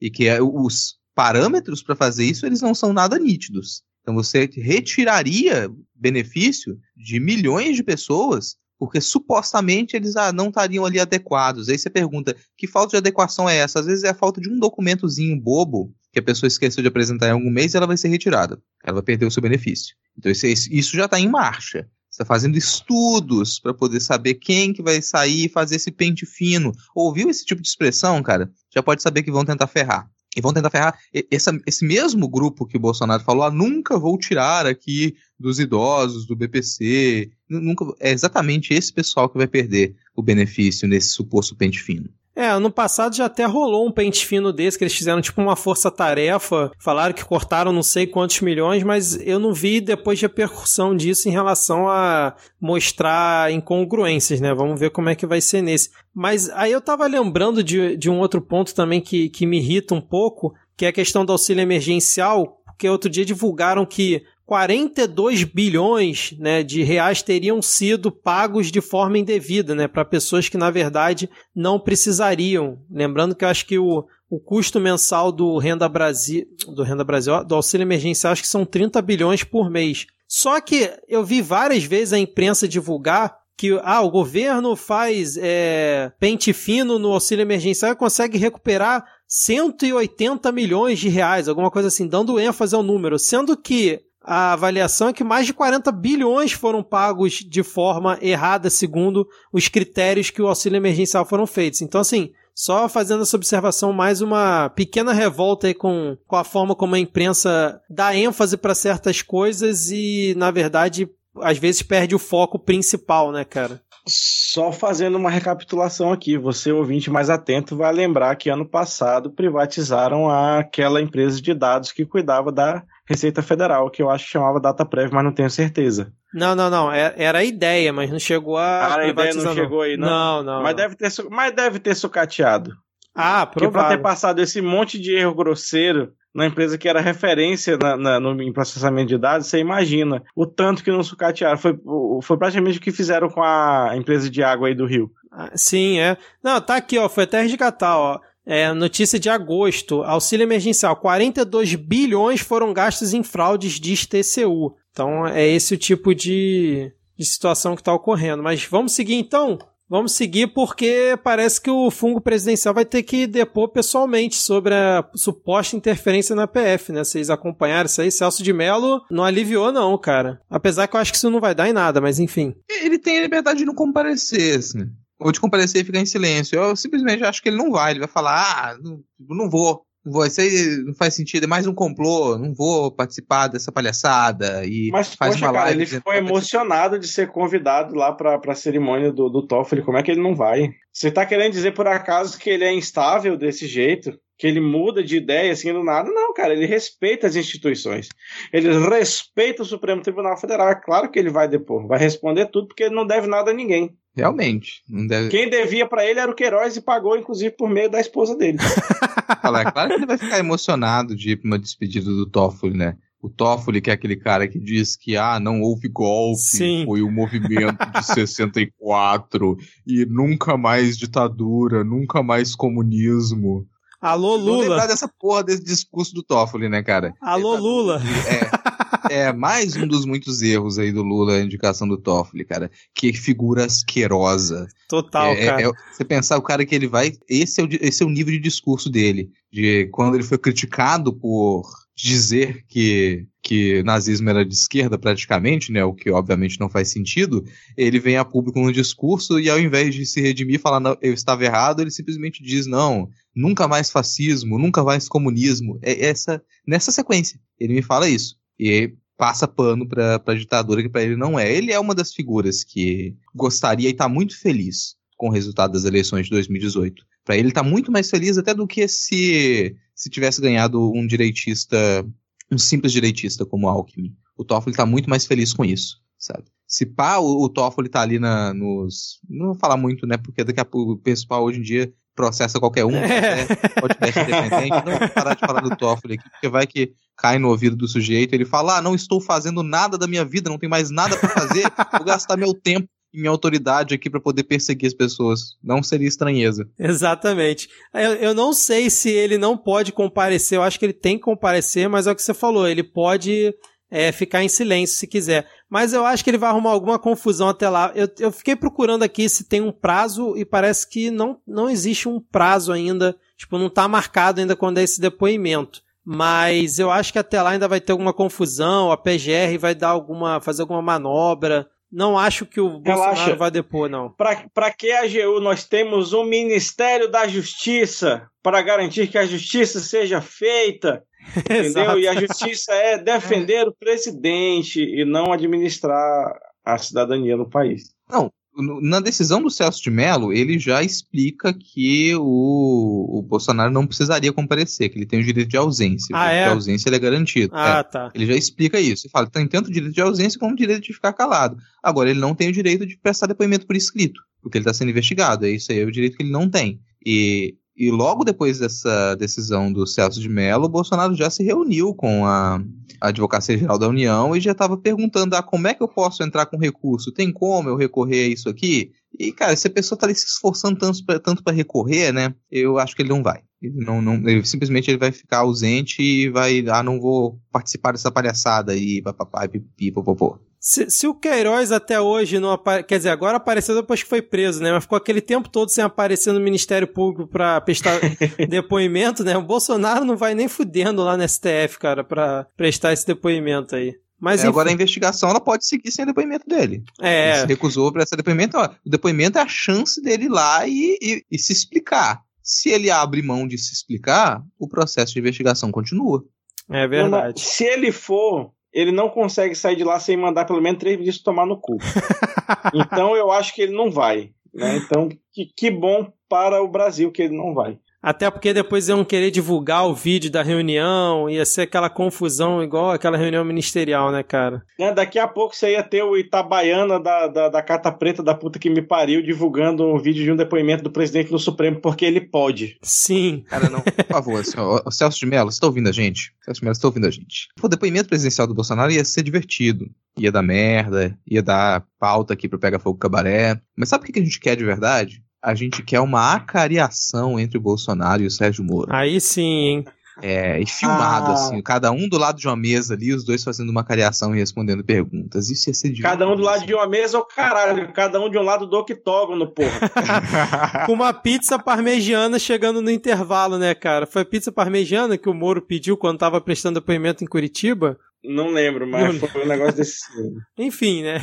E que é, os parâmetros para fazer isso, eles não são nada nítidos. Então você retiraria benefício de milhões de pessoas porque supostamente eles ah, não estariam ali adequados. Aí você pergunta, que falta de adequação é essa? Às vezes é a falta de um documentozinho bobo que a pessoa esqueceu de apresentar em algum mês e ela vai ser retirada. Ela vai perder o seu benefício. Então isso, já está em marcha. Você está fazendo estudos para poder saber quem que vai sair e fazer esse pente fino. Ouviu esse tipo de expressão, cara? Já pode saber que vão tentar ferrar. E vão tentar ferrar esse, mesmo grupo que o Bolsonaro falou, ah, nunca vou tirar aqui dos idosos, do BPC. Nunca, é exatamente esse pessoal que vai perder o benefício nesse suposto pente fino. É, ano passado já até rolou um pente fino desse, que eles fizeram tipo uma força-tarefa, falaram que cortaram não sei quantos milhões, mas eu não vi depois repercussão disso em relação a mostrar incongruências, né? Vamos ver como é que vai ser nesse. Mas aí eu tava lembrando de, de um outro ponto também que, que me irrita um pouco, que é a questão do auxílio emergencial, porque outro dia divulgaram que 42 bilhões né, de reais teriam sido pagos de forma indevida né, para pessoas que, na verdade, não precisariam. Lembrando que eu acho que o, o custo mensal do Renda Brasil, do Renda Brasil, do auxílio emergencial, acho que são 30 bilhões por mês. Só que eu vi várias vezes a imprensa divulgar que ah, o governo faz é, pente fino no auxílio emergencial e consegue recuperar 180 milhões de reais, alguma coisa assim, dando ênfase ao número, sendo que a avaliação é que mais de 40 bilhões foram pagos de forma errada, segundo os critérios que o auxílio emergencial foram feitos. Então, assim, só fazendo essa observação, mais uma pequena revolta aí com, com a forma como a imprensa dá ênfase para certas coisas e, na verdade, às vezes perde o foco principal, né, cara? Só fazendo uma recapitulação aqui, você ouvinte mais atento vai lembrar que ano passado privatizaram aquela empresa de dados que cuidava da Receita Federal, que eu acho que chamava data prévia, mas não tenho certeza. Não, não, não. É, era a ideia, mas não chegou a. Ah, a ideia não chegou aí, não. Não, não. Mas, Deve, ter, mas deve ter sucateado. Ah, provável. Porque pra ter passado esse monte de erro grosseiro na empresa que era referência na, na, no, em processamento de dados, você imagina o tanto que não sucatearam. Foi, foi praticamente o que fizeram com a empresa de água aí do Rio. Ah, sim, é. Não, tá aqui, ó. Foi até resgatar, ó. É, notícia de agosto. Auxílio emergencial. 42 bilhões foram gastos em fraudes de TCU. Então é esse o tipo de, de situação que está ocorrendo. Mas vamos seguir então? Vamos seguir porque parece que o fungo presidencial vai ter que depor pessoalmente sobre a suposta interferência na PF, né? Vocês acompanharam isso aí? Celso de Mello não aliviou, não, cara. Apesar que eu acho que isso não vai dar em nada, mas enfim. Ele tem a liberdade de não comparecer, assim ou de comparecer e ficar em silêncio. Eu simplesmente acho que ele não vai. Ele vai falar, ah, não, não vou. Não vou, isso aí não faz sentido, é mais um complô, não vou participar dessa palhaçada. E Mas, faz poxa, uma cara, ele ficou emocionado de ser convidado lá pra, pra cerimônia do, do Toffoli, como é que ele não vai? Você tá querendo dizer por acaso que ele é instável desse jeito? que ele muda de ideia assim do nada. Não, cara, ele respeita as instituições. Ele respeita o Supremo Tribunal Federal. É claro que ele vai depor, vai responder tudo porque ele não deve nada a ninguém. Realmente. Deve... Quem devia para ele era o Queiroz e pagou, inclusive, por meio da esposa dele. [laughs] é claro que ele vai ficar emocionado de ir pra uma despedida do Toffoli, né? O Toffoli, que é aquele cara que diz que ah, não houve golpe, Sim. foi o um movimento de [laughs] 64 e nunca mais ditadura, nunca mais comunismo. Alô, Lula. Vou lembrar dessa porra desse discurso do Toffoli, né, cara? Alô, tá Lula. É, [laughs] é, mais um dos muitos erros aí do Lula, a indicação do Toffoli, cara. Que figura asquerosa. Total, é, cara. É, você pensar o cara que ele vai. Esse é, o, esse é o nível de discurso dele. De quando ele foi criticado por dizer que, que nazismo era de esquerda praticamente, né, o que obviamente não faz sentido, ele vem a público no discurso e ao invés de se redimir e falar não, eu estava errado, ele simplesmente diz não, nunca mais fascismo, nunca mais comunismo, é essa nessa sequência. Ele me fala isso e passa pano para a ditadura que para ele não é. Ele é uma das figuras que gostaria e está muito feliz com o resultado das eleições de 2018. Para ele está muito mais feliz até do que se se tivesse ganhado um direitista, um simples direitista como Alckmin. O Toffoli está muito mais feliz com isso, sabe? Se pá, o, o Toffoli tá ali na, nos. Não vou falar muito, né? Porque daqui a pouco o pessoal hoje em dia processa qualquer um, é. podcast independente. Não vou parar de falar do Toffoli aqui, porque vai que cai no ouvido do sujeito, ele fala: Ah, não estou fazendo nada da minha vida, não tem mais nada para fazer, vou gastar meu tempo minha autoridade aqui para poder perseguir as pessoas. Não seria estranheza. Exatamente. Eu, eu não sei se ele não pode comparecer, eu acho que ele tem que comparecer, mas é o que você falou, ele pode é, ficar em silêncio se quiser. Mas eu acho que ele vai arrumar alguma confusão até lá. Eu, eu fiquei procurando aqui se tem um prazo e parece que não, não existe um prazo ainda. Tipo, não está marcado ainda quando é esse depoimento. Mas eu acho que até lá ainda vai ter alguma confusão, a PGR vai dar alguma, fazer alguma manobra. Não acho que o Relaxa. Bolsonaro vai depor, não. Para que a AGU? Nós temos um Ministério da Justiça para garantir que a justiça seja feita. Entendeu? e a justiça é defender o presidente e não administrar a cidadania no país. Não, na decisão do Celso de Mello, ele já explica que o, o Bolsonaro não precisaria comparecer, que ele tem o direito de ausência. Ah, é? De ausência ele é garantido. Ah, é. tá. Ele já explica isso. Ele fala, tem tanto o direito de ausência como o direito de ficar calado. Agora, ele não tem o direito de prestar depoimento por escrito, porque ele está sendo investigado. É isso aí, é o direito que ele não tem. E e logo depois dessa decisão do Celso de Mello, o Bolsonaro já se reuniu com a, Advocacia Geral da União e já estava perguntando: ah, como é que eu posso entrar com recurso? Tem como eu recorrer a isso aqui? E, cara, se a pessoa está ali se esforçando tanto para recorrer, né? Eu acho que ele não vai. Ele não, não, ele, simplesmente ele vai ficar ausente e vai, ah, não vou participar dessa palhaçada aí, papapá, pipi, popopô. Se, se, o Queiroz até hoje não apareceu. Quer dizer, agora apareceu depois que foi preso, né? Mas ficou aquele tempo todo sem aparecer no Ministério Público pra prestar [laughs] depoimento, né? O Bolsonaro não vai nem fudendo lá no STF, cara, pra prestar esse depoimento aí. Mas, é, agora a investigação ela pode seguir sem o depoimento dele. É. Ele se recusou para esse depoimento. Ó, o depoimento é a chance dele ir lá e, e, e se explicar. Se ele abre mão de se explicar, o processo de investigação continua. É verdade. se ele for ele não consegue sair de lá sem mandar pelo menos três ministros tomar no cu. [laughs] então eu acho que ele não vai. Né? Então, que, que bom para o Brasil que ele não vai. Até porque depois iam querer divulgar o vídeo da reunião, ia ser aquela confusão igual aquela reunião ministerial, né, cara? É, daqui a pouco você ia ter o Itabaiana da, da, da Carta Preta da puta que me pariu divulgando um vídeo de um depoimento do presidente no Supremo porque ele pode. Sim. Cara, não, por favor, [laughs] assim, o Celso de Mello, você tá ouvindo a gente? Celso de Mello, você tá ouvindo a gente? O depoimento presidencial do Bolsonaro ia ser divertido. Ia dar merda, ia dar pauta aqui pro Pega Fogo Cabaré. Mas sabe o que a gente quer de verdade? A gente quer uma acariação entre o Bolsonaro e o Sérgio Moro. Aí sim, hein? É, e filmado, ah. assim, cada um do lado de uma mesa ali, os dois fazendo uma cariação e respondendo perguntas. Isso ia ser difícil. Cada um do lado de uma mesa, o caralho, cada um de um lado do octógono, porra. [laughs] Com uma pizza parmegiana chegando no intervalo, né, cara? Foi a pizza parmegiana que o Moro pediu quando tava prestando depoimento em Curitiba? Não lembro, mas Não... foi um negócio desse. [laughs] Enfim, né?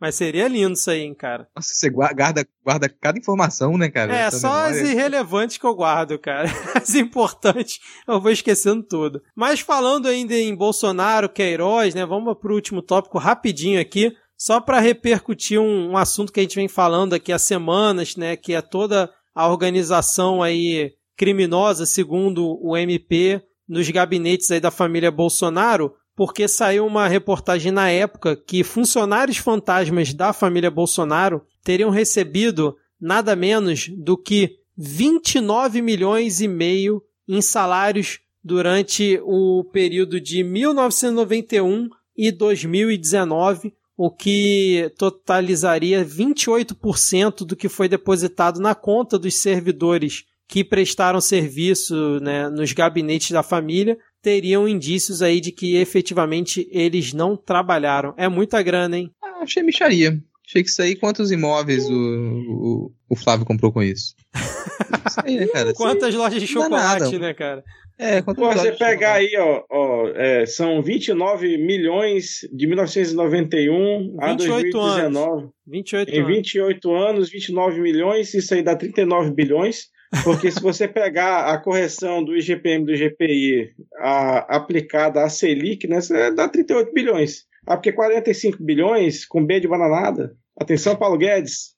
Mas seria lindo isso aí, hein, cara. Nossa, você guarda, guarda cada informação, né, cara? É, só memória. as irrelevantes que eu guardo, cara. [laughs] As importantes eu vou esquecendo tudo. Mas falando ainda em Bolsonaro, Queiroz, né? Vamos pro último tópico rapidinho aqui. Só para repercutir um, um assunto que a gente vem falando aqui há semanas, né? Que é toda a organização aí criminosa, segundo o MP, nos gabinetes aí da família Bolsonaro porque saiu uma reportagem na época que funcionários fantasmas da família Bolsonaro teriam recebido nada menos do que 29 milhões e meio em salários durante o período de 1991 e 2019, o que totalizaria 28% do que foi depositado na conta dos servidores que prestaram serviço né, nos gabinetes da família teriam indícios aí de que efetivamente eles não trabalharam. É muita grana, hein? Ah, achei micharia. Achei que isso aí, quantos imóveis o, o, o Flávio comprou com isso? isso aí, né, cara? [laughs] Quantas lojas de chocolate, né, cara? É, Pô, você pegar aí, ó, ó é, são 29 milhões de 1991 a 2019. Anos. 28 em 28 anos. anos, 29 milhões, isso aí dá 39 bilhões. Porque se você pegar a correção do IGPM do GPI a, aplicada à Selic, né, dá 38 bilhões. Ah, porque 45 bilhões com B de bananada. Atenção, Paulo Guedes.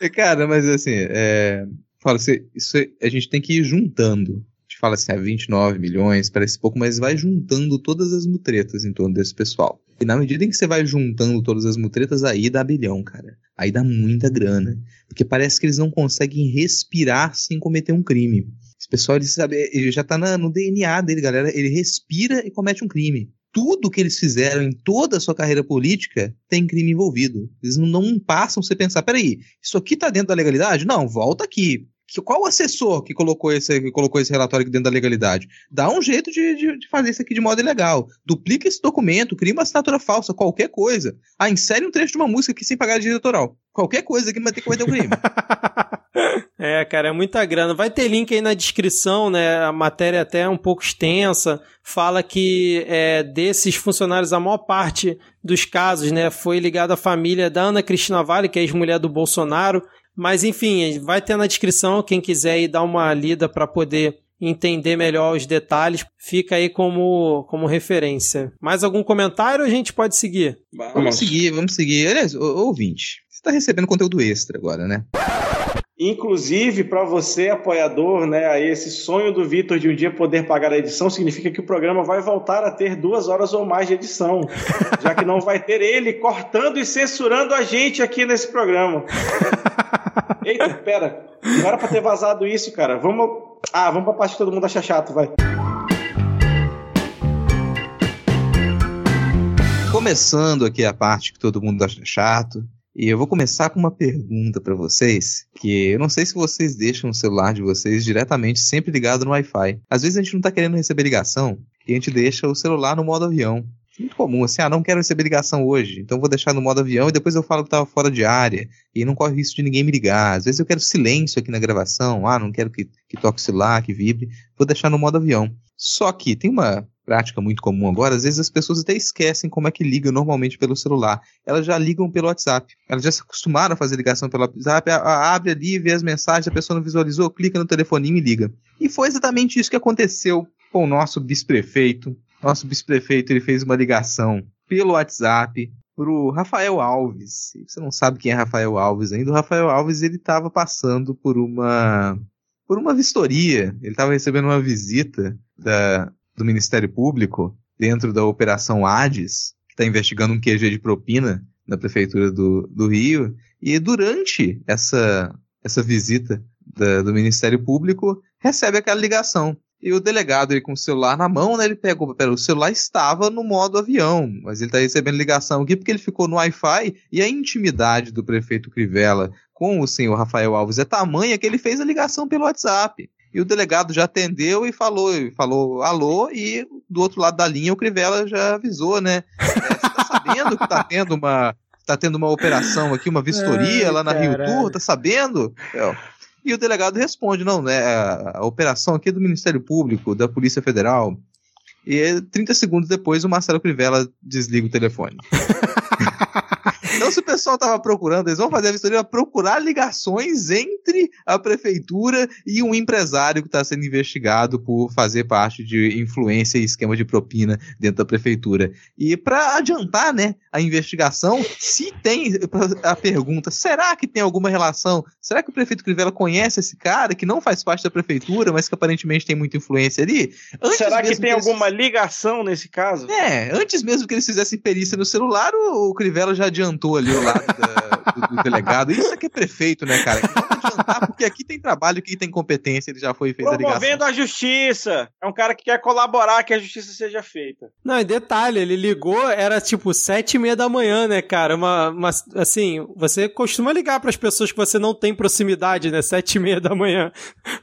é, cara, mas assim, é, fala, isso a gente tem que ir juntando gente fala assim, ah, 29 milhões, parece pouco, mas vai juntando todas as mutretas em torno desse pessoal. E na medida em que você vai juntando todas as mutretas, aí dá bilhão, cara. Aí dá muita grana. Porque parece que eles não conseguem respirar sem cometer um crime. Esse pessoal, ele, sabe, ele já tá na, no DNA dele, galera. Ele respira e comete um crime. Tudo que eles fizeram em toda a sua carreira política tem crime envolvido. Eles não, passam você pensar, peraí, isso aqui tá dentro da legalidade? Não, volta aqui que, qual o assessor que colocou esse, que colocou esse relatório aqui dentro da legalidade? Dá um jeito de, de, de, fazer isso aqui de modo ilegal. Duplica esse documento, cria uma assinatura falsa, qualquer coisa. Ah, insere um trecho de uma música aqui sem pagar direito autoral. Qualquer coisa que vai ter que cometer um crime. [laughs] É, cara, é muita grana. Vai ter link aí na descrição, né? A matéria é até é um pouco extensa. Fala que é, desses funcionários, a maior parte dos casos, né, foi ligada à família da Ana Cristina Vale, que é ex-mulher do Bolsonaro. Mas enfim, vai ter na descrição, quem quiser ir dar uma lida para poder entender melhor os detalhes, fica aí como, como referência. Mais algum comentário ou a gente pode seguir? Vamos, vamos seguir, vamos seguir. Aliás, ouvinte, você está recebendo conteúdo extra agora, né? Inclusive, para você, apoiador, né, aí esse sonho do Vitor de um dia poder pagar a edição significa que o programa vai voltar a ter duas horas ou mais de edição, [laughs] já que não vai ter ele cortando e censurando a gente aqui nesse programa. Eita, pera, não era para ter vazado isso, cara. Vamos, ah, vamos para a parte que todo mundo acha chato, vai. Começando aqui a parte que todo mundo acha chato, e eu vou começar com uma pergunta para vocês, que eu não sei se vocês deixam o celular de vocês diretamente sempre ligado no Wi-Fi. Às vezes a gente não está querendo receber ligação e a gente deixa o celular no modo avião. Muito comum, assim, ah, não quero receber ligação hoje, então vou deixar no modo avião e depois eu falo que estava fora de área e não corre risco de ninguém me ligar. Às vezes eu quero silêncio aqui na gravação, ah, não quero que, que toque o celular, que vibre, vou deixar no modo avião. Só que tem uma prática muito comum agora, às vezes as pessoas até esquecem como é que ligam normalmente pelo celular. Elas já ligam pelo WhatsApp. Elas já se acostumaram a fazer ligação pelo WhatsApp, abre ali, vê as mensagens, a pessoa não visualizou, clica no telefoninho e liga. E foi exatamente isso que aconteceu com o nosso vice-prefeito. Nosso vice-prefeito ele fez uma ligação pelo WhatsApp pro Rafael Alves. Você não sabe quem é Rafael Alves ainda. O Rafael Alves ele estava passando por uma por uma vistoria. Ele estava recebendo uma visita da, do Ministério Público dentro da Operação Hades, que está investigando um QG de propina na Prefeitura do, do Rio. E durante essa, essa visita da, do Ministério Público, recebe aquela ligação. E o delegado, ele com o celular na mão, né, ele pegou, pera, o celular estava no modo avião, mas ele está recebendo ligação aqui porque ele ficou no Wi-Fi e a intimidade do prefeito Crivella com o senhor Rafael Alves é tamanha que ele fez a ligação pelo WhatsApp. E o delegado já atendeu e falou, falou alô, e do outro lado da linha o Crivella já avisou, né? É, você tá sabendo que tá tendo uma. Tá tendo uma operação aqui, uma vistoria Ai, lá na caralho. Rio Tour, tá sabendo? É, e o delegado responde: não, né? A, a operação aqui é do Ministério Público, da Polícia Federal. E 30 segundos depois o Marcelo Crivella desliga o telefone. [laughs] Então, se o pessoal tava procurando, eles vão fazer a vistoria procurar ligações entre a prefeitura e um empresário que está sendo investigado por fazer parte de influência e esquema de propina dentro da prefeitura. E para adiantar, né, a investigação, se tem a pergunta, será que tem alguma relação? Será que o prefeito Crivella conhece esse cara que não faz parte da prefeitura, mas que aparentemente tem muita influência ali? Antes será que tem que eles... alguma ligação nesse caso? É, antes mesmo que eles fizessem perícia no celular, o, o Crivella já adiantou ali o lado da, do, do, delegado. Isso aqui é prefeito, né, cara? Não adiantar, porque aqui tem trabalho, aqui tem competência, ele já foi feito a ligação. Promovendo a justiça. É um cara que quer colaborar que a justiça seja feita. Não, e detalhe, ele ligou, era tipo sete e meia da manhã, né, cara? Uma, uma assim, você costuma ligar para as pessoas que você não tem proximidade, né? Sete e meia da manhã.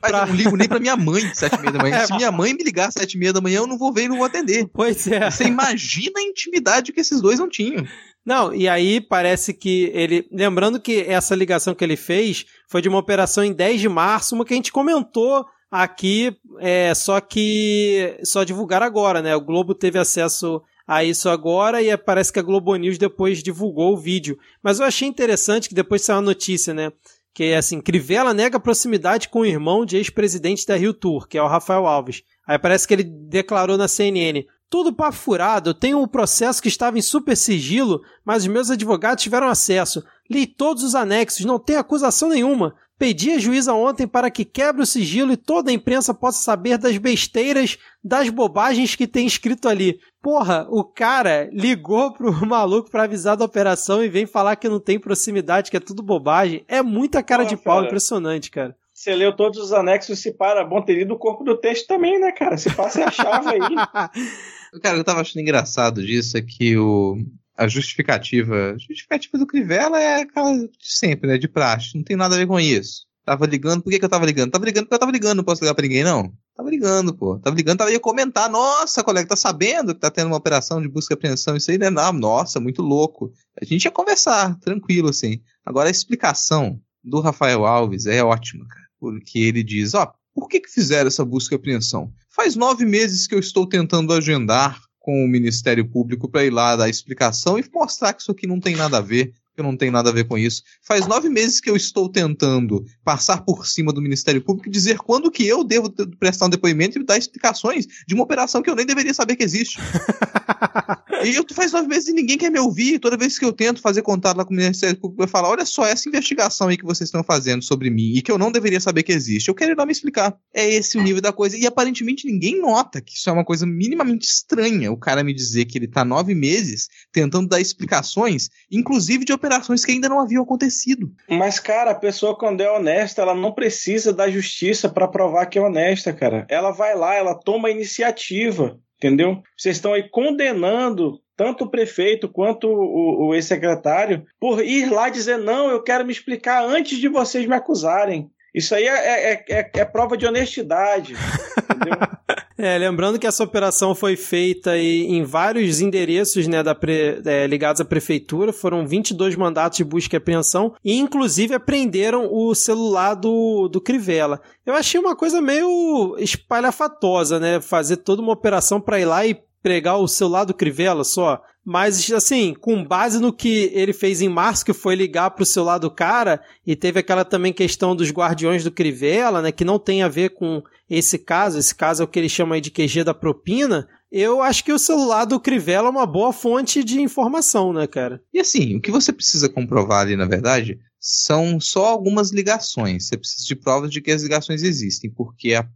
Mas pra... eu não ligo nem pra minha mãe sete e meia da manhã. [laughs] É, Se minha mãe me ligar sete e meia da manhã, eu não vou ver e não vou atender. Pois é. Você imagina a intimidade que esses dois não tinham. Não, e aí parece que ele. Lembrando que essa ligação que ele fez foi de uma operação em 10 de março, uma que a gente comentou aqui, é, só que só divulgar agora, né? O Globo teve acesso a isso agora e parece que a Globo News depois divulgou o vídeo. Mas eu achei interessante que depois saiu a notícia, né? Que é assim, Crivella nega proximidade com o irmão de ex-presidente da Rio Tour, que é o Rafael Alves. Aí parece que ele declarou na CNN: tudo papo furado, eu tenho um processo que estava em super sigilo, mas os meus advogados tiveram acesso. Li todos os anexos, não tem acusação nenhuma. Pedi à juíza ontem para que quebre o sigilo e toda a imprensa possa saber das besteiras, das bobagens que tem escrito ali. Porra, o cara ligou pro [laughs] maluco para avisar da operação e vem falar que não tem proximidade, que é tudo bobagem. É muita cara de pau, cara. impressionante, cara você leu todos os anexos se para, bom, teria do corpo do texto também, né, cara? Se passa e achava aí. [laughs] Cara, eu tava achando engraçado disso é que o, a justificativa, a justificativa do Crivella é aquela de sempre, né, de praxe, não tem nada a ver com isso. Tava ligando, por que, que eu tava ligando? Tava ligando porque eu tava ligando, não posso ligar pra ninguém, não. Tava ligando, pô. Tava ligando, tava ia comentar. Nossa, colega, tá sabendo que tá tendo uma operação de busca e apreensão? Isso aí, né? Não, nossa, muito louco. A gente ia conversar, tranquilo, assim. Agora, a explicação do Rafael Alves é ótima, cara. Porque ele diz, ó, por que que fizeram essa busca e apreensão? Faz nove meses que eu estou tentando agendar com o Ministério Público para ir lá dar explicação e mostrar que isso aqui não tem nada a ver eu não tenho nada a ver com isso. Faz nove meses que eu estou tentando passar por cima do Ministério Público e dizer quando que eu devo prestar um depoimento e dar explicações de uma operação que eu nem deveria saber que existe. [laughs] e eu faz nove meses e ninguém quer me ouvir. Toda vez que eu tento fazer contato lá com o Ministério Público, eu falo: olha só, essa investigação aí que vocês estão fazendo sobre mim e que eu não deveria saber que existe. Eu quero ir lá me explicar. É esse o nível da coisa. E aparentemente ninguém nota que isso é uma coisa minimamente estranha. O cara me dizer que ele está nove meses tentando dar explicações, inclusive de operações que ainda não haviam acontecido. Mas, cara, a pessoa, quando é honesta, ela não precisa da justiça para provar que é honesta, cara. Ela vai lá, ela toma a iniciativa, entendeu? Vocês estão aí condenando tanto o prefeito quanto o, o ex-secretário por ir lá dizer: não, eu quero me explicar antes de vocês me acusarem. Isso aí é, é, é, é prova de honestidade. entendeu? [laughs] É, lembrando que essa operação foi feita em vários endereços né, da pre, é, ligados à prefeitura, foram 22 mandatos de busca e apreensão, e inclusive apreenderam o celular do, do Crivella. Eu achei uma coisa meio espalhafatosa, né? Fazer toda uma operação para ir lá e pregar o celular do Crivella só. Mas, assim, com base no que ele fez em março, que foi ligar pro celular do cara, e teve aquela também questão dos guardiões do Crivella, né, que não tem a ver com esse caso, esse caso é o que ele chama de QG da propina, eu acho que o celular do Crivella é uma boa fonte de informação, né, cara? E assim, o que você precisa comprovar ali, na verdade, são só algumas ligações. Você precisa de provas de que as ligações existem, porque a,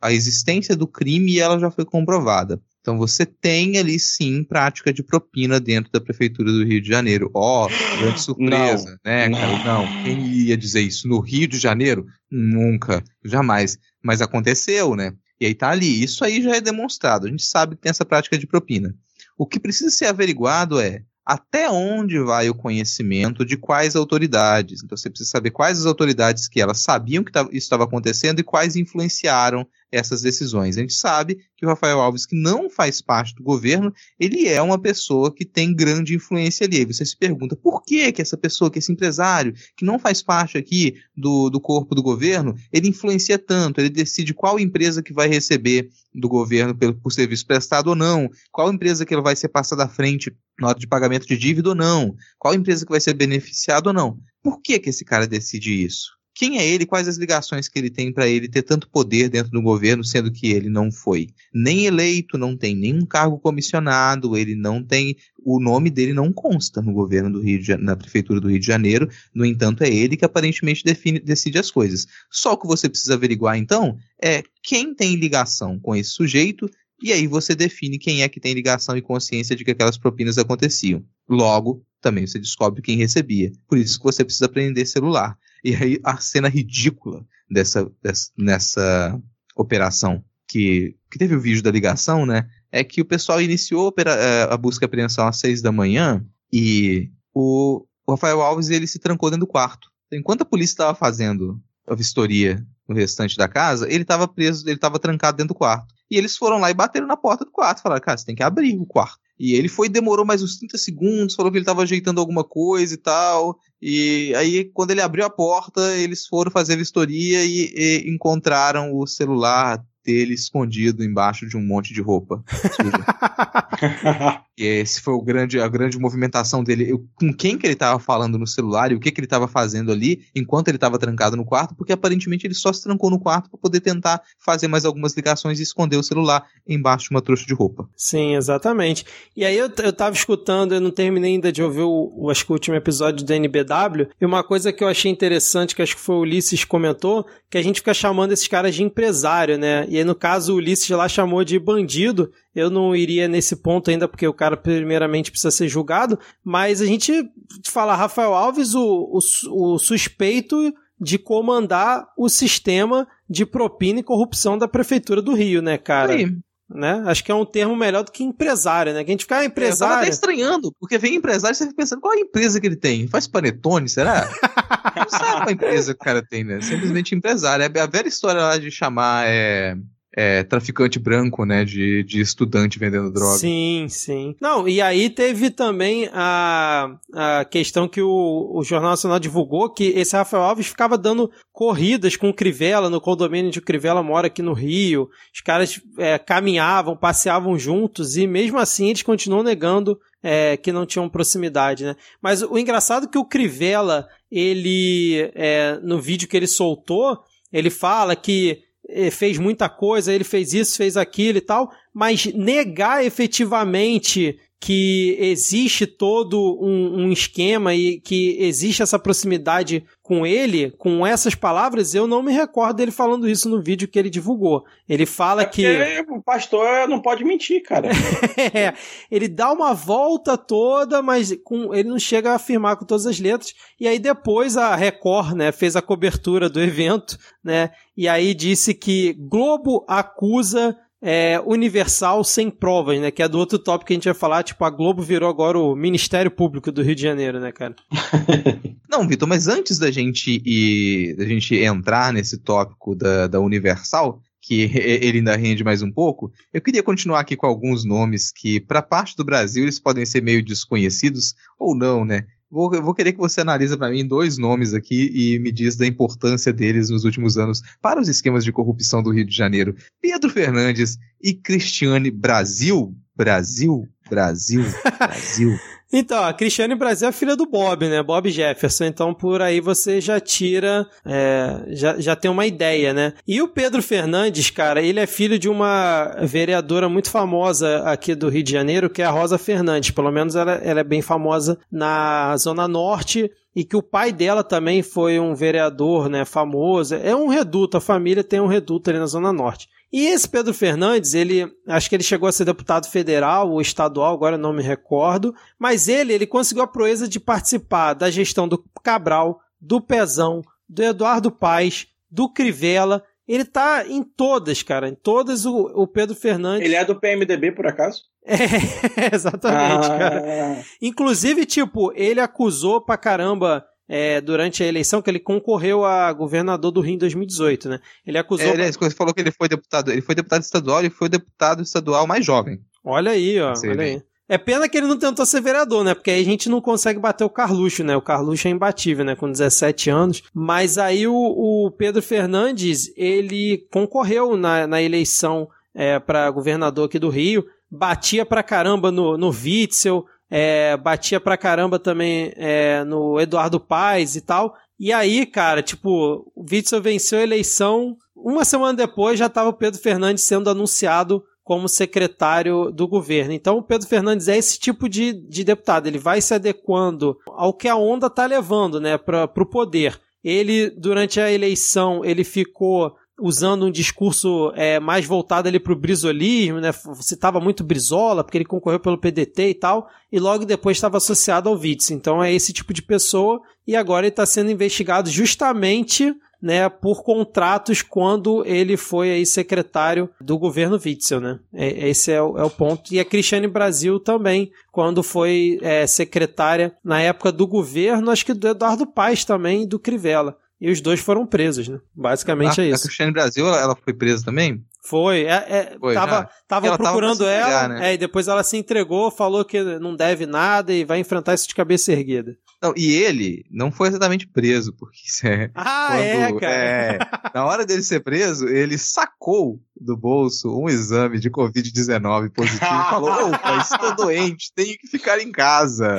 a existência do crime ela já foi comprovada. Então você tem ali sim prática de propina dentro da prefeitura do Rio de Janeiro. Ó, oh, grande [gasps] surpresa, não, né, não. cara? Não, quem ia dizer isso no Rio de Janeiro? Nunca, jamais. Mas aconteceu, né? E aí tá ali. Isso aí já é demonstrado. A gente sabe que tem essa prática de propina. O que precisa ser averiguado é até onde vai o conhecimento de quais autoridades. Então você precisa saber quais as autoridades que elas sabiam que isso estava acontecendo e quais influenciaram essas decisões. A gente sabe que o Rafael Alves, que não faz parte do governo, ele é uma pessoa que tem grande influência ali. Você se pergunta por que, que essa pessoa, que esse empresário, que não faz parte aqui do, do corpo do governo, ele influencia tanto, ele decide qual empresa que vai receber do governo pelo, por serviço prestado ou não, qual empresa que ele vai ser passada à frente na hora de pagamento de dívida ou não, qual empresa que vai ser beneficiada ou não. Por que, que esse cara decide isso? Quem é ele, quais as ligações que ele tem para ele ter tanto poder dentro do governo, sendo que ele não foi nem eleito, não tem nenhum cargo comissionado, ele não tem, o nome dele não consta no governo do Rio de, na prefeitura do Rio de Janeiro, no entanto é ele que aparentemente define, decide as coisas. Só o que você precisa averiguar então é quem tem ligação com esse sujeito e aí você define quem é que tem ligação e consciência de que aquelas propinas aconteciam. Logo, também você descobre quem recebia. Por isso que você precisa aprender celular. E aí a cena ridícula dessa, dessa nessa operação que, que teve o vídeo da ligação, né? É que o pessoal iniciou a, é, a busca e apreensão às seis da manhã e o, o Rafael Alves ele se trancou dentro do quarto. Enquanto a polícia estava fazendo a vistoria no restante da casa, ele estava preso, ele estava trancado dentro do quarto. E eles foram lá e bateram na porta do quarto, falaram, cara, você tem que abrir o quarto. E ele foi, demorou mais uns 30 segundos, falou que ele estava ajeitando alguma coisa e tal. E aí, quando ele abriu a porta, eles foram fazer a vistoria e, e encontraram o celular dele escondido embaixo de um monte de roupa [laughs] e esse foi o grande, a grande movimentação dele. Eu, com quem que ele estava falando no celular e o que, que ele estava fazendo ali enquanto ele estava trancado no quarto, porque aparentemente ele só se trancou no quarto para poder tentar fazer mais algumas ligações e esconder o celular embaixo de uma trouxa de roupa. Sim, exatamente. E aí eu, eu tava escutando, eu não terminei ainda de ouvir o, o, acho que o último episódio do NBW, e uma coisa que eu achei interessante, que acho que foi o Ulisses comentou, que a gente fica chamando esses caras de empresário, né? E aí, no caso, o Ulisses lá chamou de bandido. Eu não iria nesse ponto ainda, porque o cara, primeiramente, precisa ser julgado. Mas a gente fala, Rafael Alves, o, o, o suspeito de comandar o sistema de propina e corrupção da Prefeitura do Rio, né, cara? Aí. Né? Acho que é um termo melhor do que empresário, né? Que a gente fica ah, empresário. Eu tava até estranhando, porque vem empresário e você fica pensando, qual é a empresa que ele tem? Faz panetone, será? [laughs] Não sabe qual empresa que o cara tem, né? Simplesmente empresário. É a velha história lá de chamar é, é, traficante branco, né? De, de estudante vendendo droga. Sim, sim. Não, e aí teve também a, a questão que o, o Jornal Nacional divulgou que esse Rafael Alves ficava dando corridas com o Crivella no condomínio de Crivella mora aqui no Rio. Os caras é, caminhavam, passeavam juntos e mesmo assim eles continuam negando é, que não tinham proximidade, né? Mas o engraçado é que o Crivella, ele, é, no vídeo que ele soltou, ele fala que fez muita coisa, ele fez isso, fez aquilo e tal, mas negar efetivamente que existe todo um, um, esquema e que existe essa proximidade com ele, com essas palavras, eu não me recordo dele falando isso no vídeo que ele divulgou. Ele fala é que. O pastor não pode mentir, cara. [laughs] é, ele dá uma volta toda, mas com, ele não chega a afirmar com todas as letras. E aí depois a Record, né, fez a cobertura do evento, né, e aí disse que Globo acusa é, universal sem provas, né? Que é do outro tópico que a gente vai falar, tipo, a Globo virou agora o Ministério Público do Rio de Janeiro, né, cara? [laughs] Não, Vitor, mas antes da gente ir, da gente entrar nesse tópico da, da Universal, que [laughs] ele ainda rende mais um pouco, eu queria continuar aqui com alguns nomes que, para parte do Brasil, eles podem ser meio desconhecidos ou não, né? Vou, vou querer que você analise para mim dois nomes aqui e me diz da importância deles nos últimos anos para os esquemas de corrupção do Rio de Janeiro. Pedro Fernandes e Cristiane Brasil. Brasil, Brasil, [laughs] Brasil. Então, a Cristiane Brasil é filha do Bob, né? Bob Jefferson. Então, por aí você já tira, é, já, já tem uma ideia, né? E o Pedro Fernandes, cara, ele é filho de uma vereadora muito famosa aqui do Rio de Janeiro, que é a Rosa Fernandes. Pelo menos ela, ela é bem famosa na Zona Norte e que o pai dela também foi um vereador, né, famoso. É um reduto, a família tem um reduto ali na Zona Norte. E esse Pedro Fernandes, ele acho que ele chegou a ser deputado federal ou estadual, agora não me recordo, mas ele ele conseguiu a proeza de participar da gestão do Cabral, do Pezão, do Eduardo Paes, do Crivella. Ele tá em todas, cara, em todas o, o Pedro Fernandes. Ele é do PMDB por acaso? [laughs] É, exatamente, ah. cara. Inclusive, tipo, ele acusou pra caramba é, durante a eleição que ele concorreu a governador do Rio em 2018, né? Ele acusou. É, você falou que ele foi deputado. Ele foi deputado estadual e foi o deputado estadual mais jovem. Olha aí, ó. olha aí. É pena que ele não tentou ser vereador, né? Porque aí a gente não consegue bater o Carluxo, né? O Carluxo é imbatível, né? Com 17 anos. Mas aí o, o Pedro Fernandes, ele concorreu na, na eleição é, para governador aqui do Rio. Batia pra caramba no, no Witzel, é, batia pra caramba também é, no Eduardo Paes e tal. E aí, cara, tipo, o Witzel venceu a eleição. Uma semana depois já estava o Pedro Fernandes sendo anunciado como secretário do governo. Então, o Pedro Fernandes é esse tipo de, de deputado. Ele vai se adequando ao que a onda está levando, né, para o poder. Ele, durante a eleição, ele ficou usando um discurso é, mais voltado ali pro brisolismo, né? Citava muito Brizola, porque ele concorreu pelo PDT e tal, e logo depois estava associado ao Witz. Então é esse tipo de pessoa, e agora ele está sendo investigado justamente né, por contratos quando ele foi aí secretário do governo Witzel, né? É, esse é o, é o, ponto. E a Cristiane Brasil também, quando foi é, secretária na época do governo, acho que do Eduardo Paes também, do Crivella e os dois foram presos, né? Basicamente a, é isso. A Cristiane Brasil, ela foi presa também? Foi, é, é foi, tava, né? tava ela procurando tava ela, né? é, e depois ela se entregou, falou que não deve nada e vai enfrentar isso de cabeça erguida. Não, e ele não foi exatamente preso, porque isso é. [laughs] Ah, quando, é, cara. É, na hora dele ser preso, ele sacou do bolso um exame de Covid-19 positivo e falou: [laughs] opa, estou doente, tenho que ficar em casa.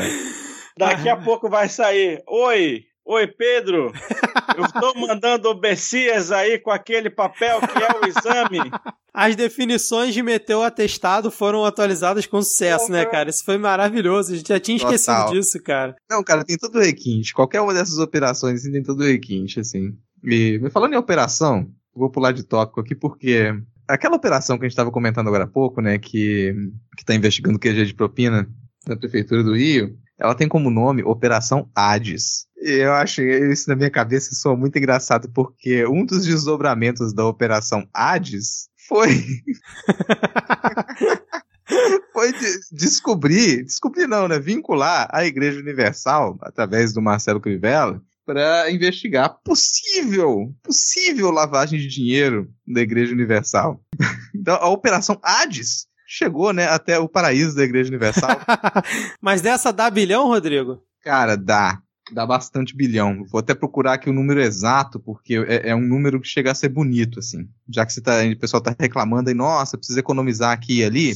Daqui a pouco vai sair. Oi, Oi, Pedro. [laughs] Eu estou mandando o Bessias aí com aquele papel que é o exame. As definições de meter o atestado foram atualizadas com sucesso, né, cara? Isso foi maravilhoso. A gente já tinha Total. esquecido disso, cara. Não, cara, tem todo o requinte. Qualquer uma dessas operações assim, tem todo o requinte, assim. E falando em operação, vou pular de tópico aqui porque aquela operação que a gente estava comentando agora há pouco, né, que que tá investigando o QG de propina da prefeitura do Rio, ela tem como nome Operação Hades. Eu acho isso na minha cabeça soa muito engraçado, porque um dos desdobramentos da Operação Hades foi. [laughs] foi de descobrir, descobrir não, né? Vincular a Igreja Universal, através do Marcelo Crivella, para investigar possível, possível lavagem de dinheiro da Igreja Universal. [laughs] então, a Operação Hades chegou, né, até o paraíso da Igreja Universal. [laughs] Mas dessa dá bilhão, Rodrigo? Cara, dá. Dá bastante bilhão. Vou até procurar aqui o número exato, porque é, é um número que chega a ser bonito, assim. Já que você tá, o pessoal tá reclamando aí, nossa, precisa economizar aqui e ali.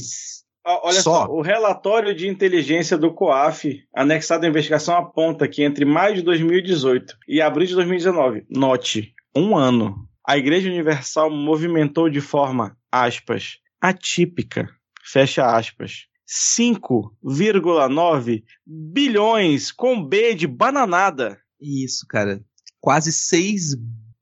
Olha só. só. o relatório de inteligência do COAF, anexado à investigação, aponta que entre maio de 2018 e abril de 2019, note, um ano, a Igreja Universal movimentou de forma, aspas, atípica, fecha aspas, 5,9 bilhões com B de bananada. Isso, cara. Quase 6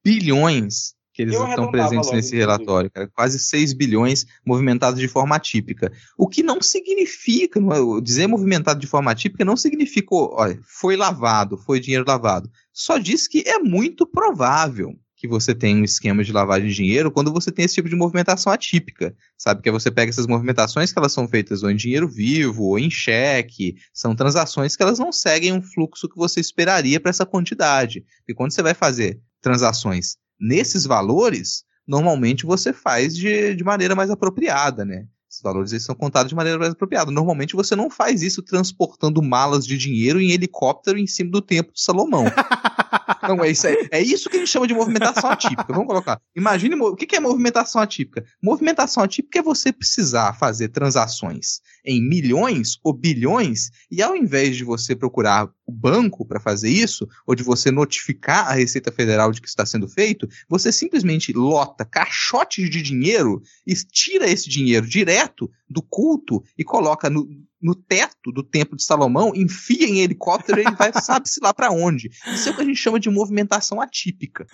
bilhões que eles estão presentes nesse relatório, cara. Quase 6 bilhões movimentados de forma atípica. O que não significa, não, dizer movimentado de forma atípica não significa, olha, foi lavado, foi dinheiro lavado. Só diz que é muito provável que você tem um esquema de lavagem de dinheiro quando você tem esse tipo de movimentação atípica, sabe? Que é você pega essas movimentações que elas são feitas ou em dinheiro vivo ou em cheque, são transações que elas não seguem um fluxo que você esperaria para essa quantidade. E quando você vai fazer transações nesses valores, normalmente você faz de, de maneira mais apropriada, né? Esses valores eles são contados de maneira mais apropriada. Normalmente você não faz isso transportando malas de dinheiro em helicóptero em cima do templo Salomão. [laughs] não, é isso, é, é isso que a gente chama de movimentação atípica. Vamos colocar. Imagine o que é movimentação atípica. Movimentação atípica é você precisar fazer transações em milhões ou bilhões e ao invés de você procurar o banco para fazer isso, ou de você notificar a Receita Federal de que está sendo feito, você simplesmente lota caixotes de dinheiro e tira esse dinheiro direto do culto e coloca no, no teto do templo de Salomão, enfia em helicóptero e ele vai [laughs] sabe-se lá para onde. Isso é o que a gente chama de movimentação atípica.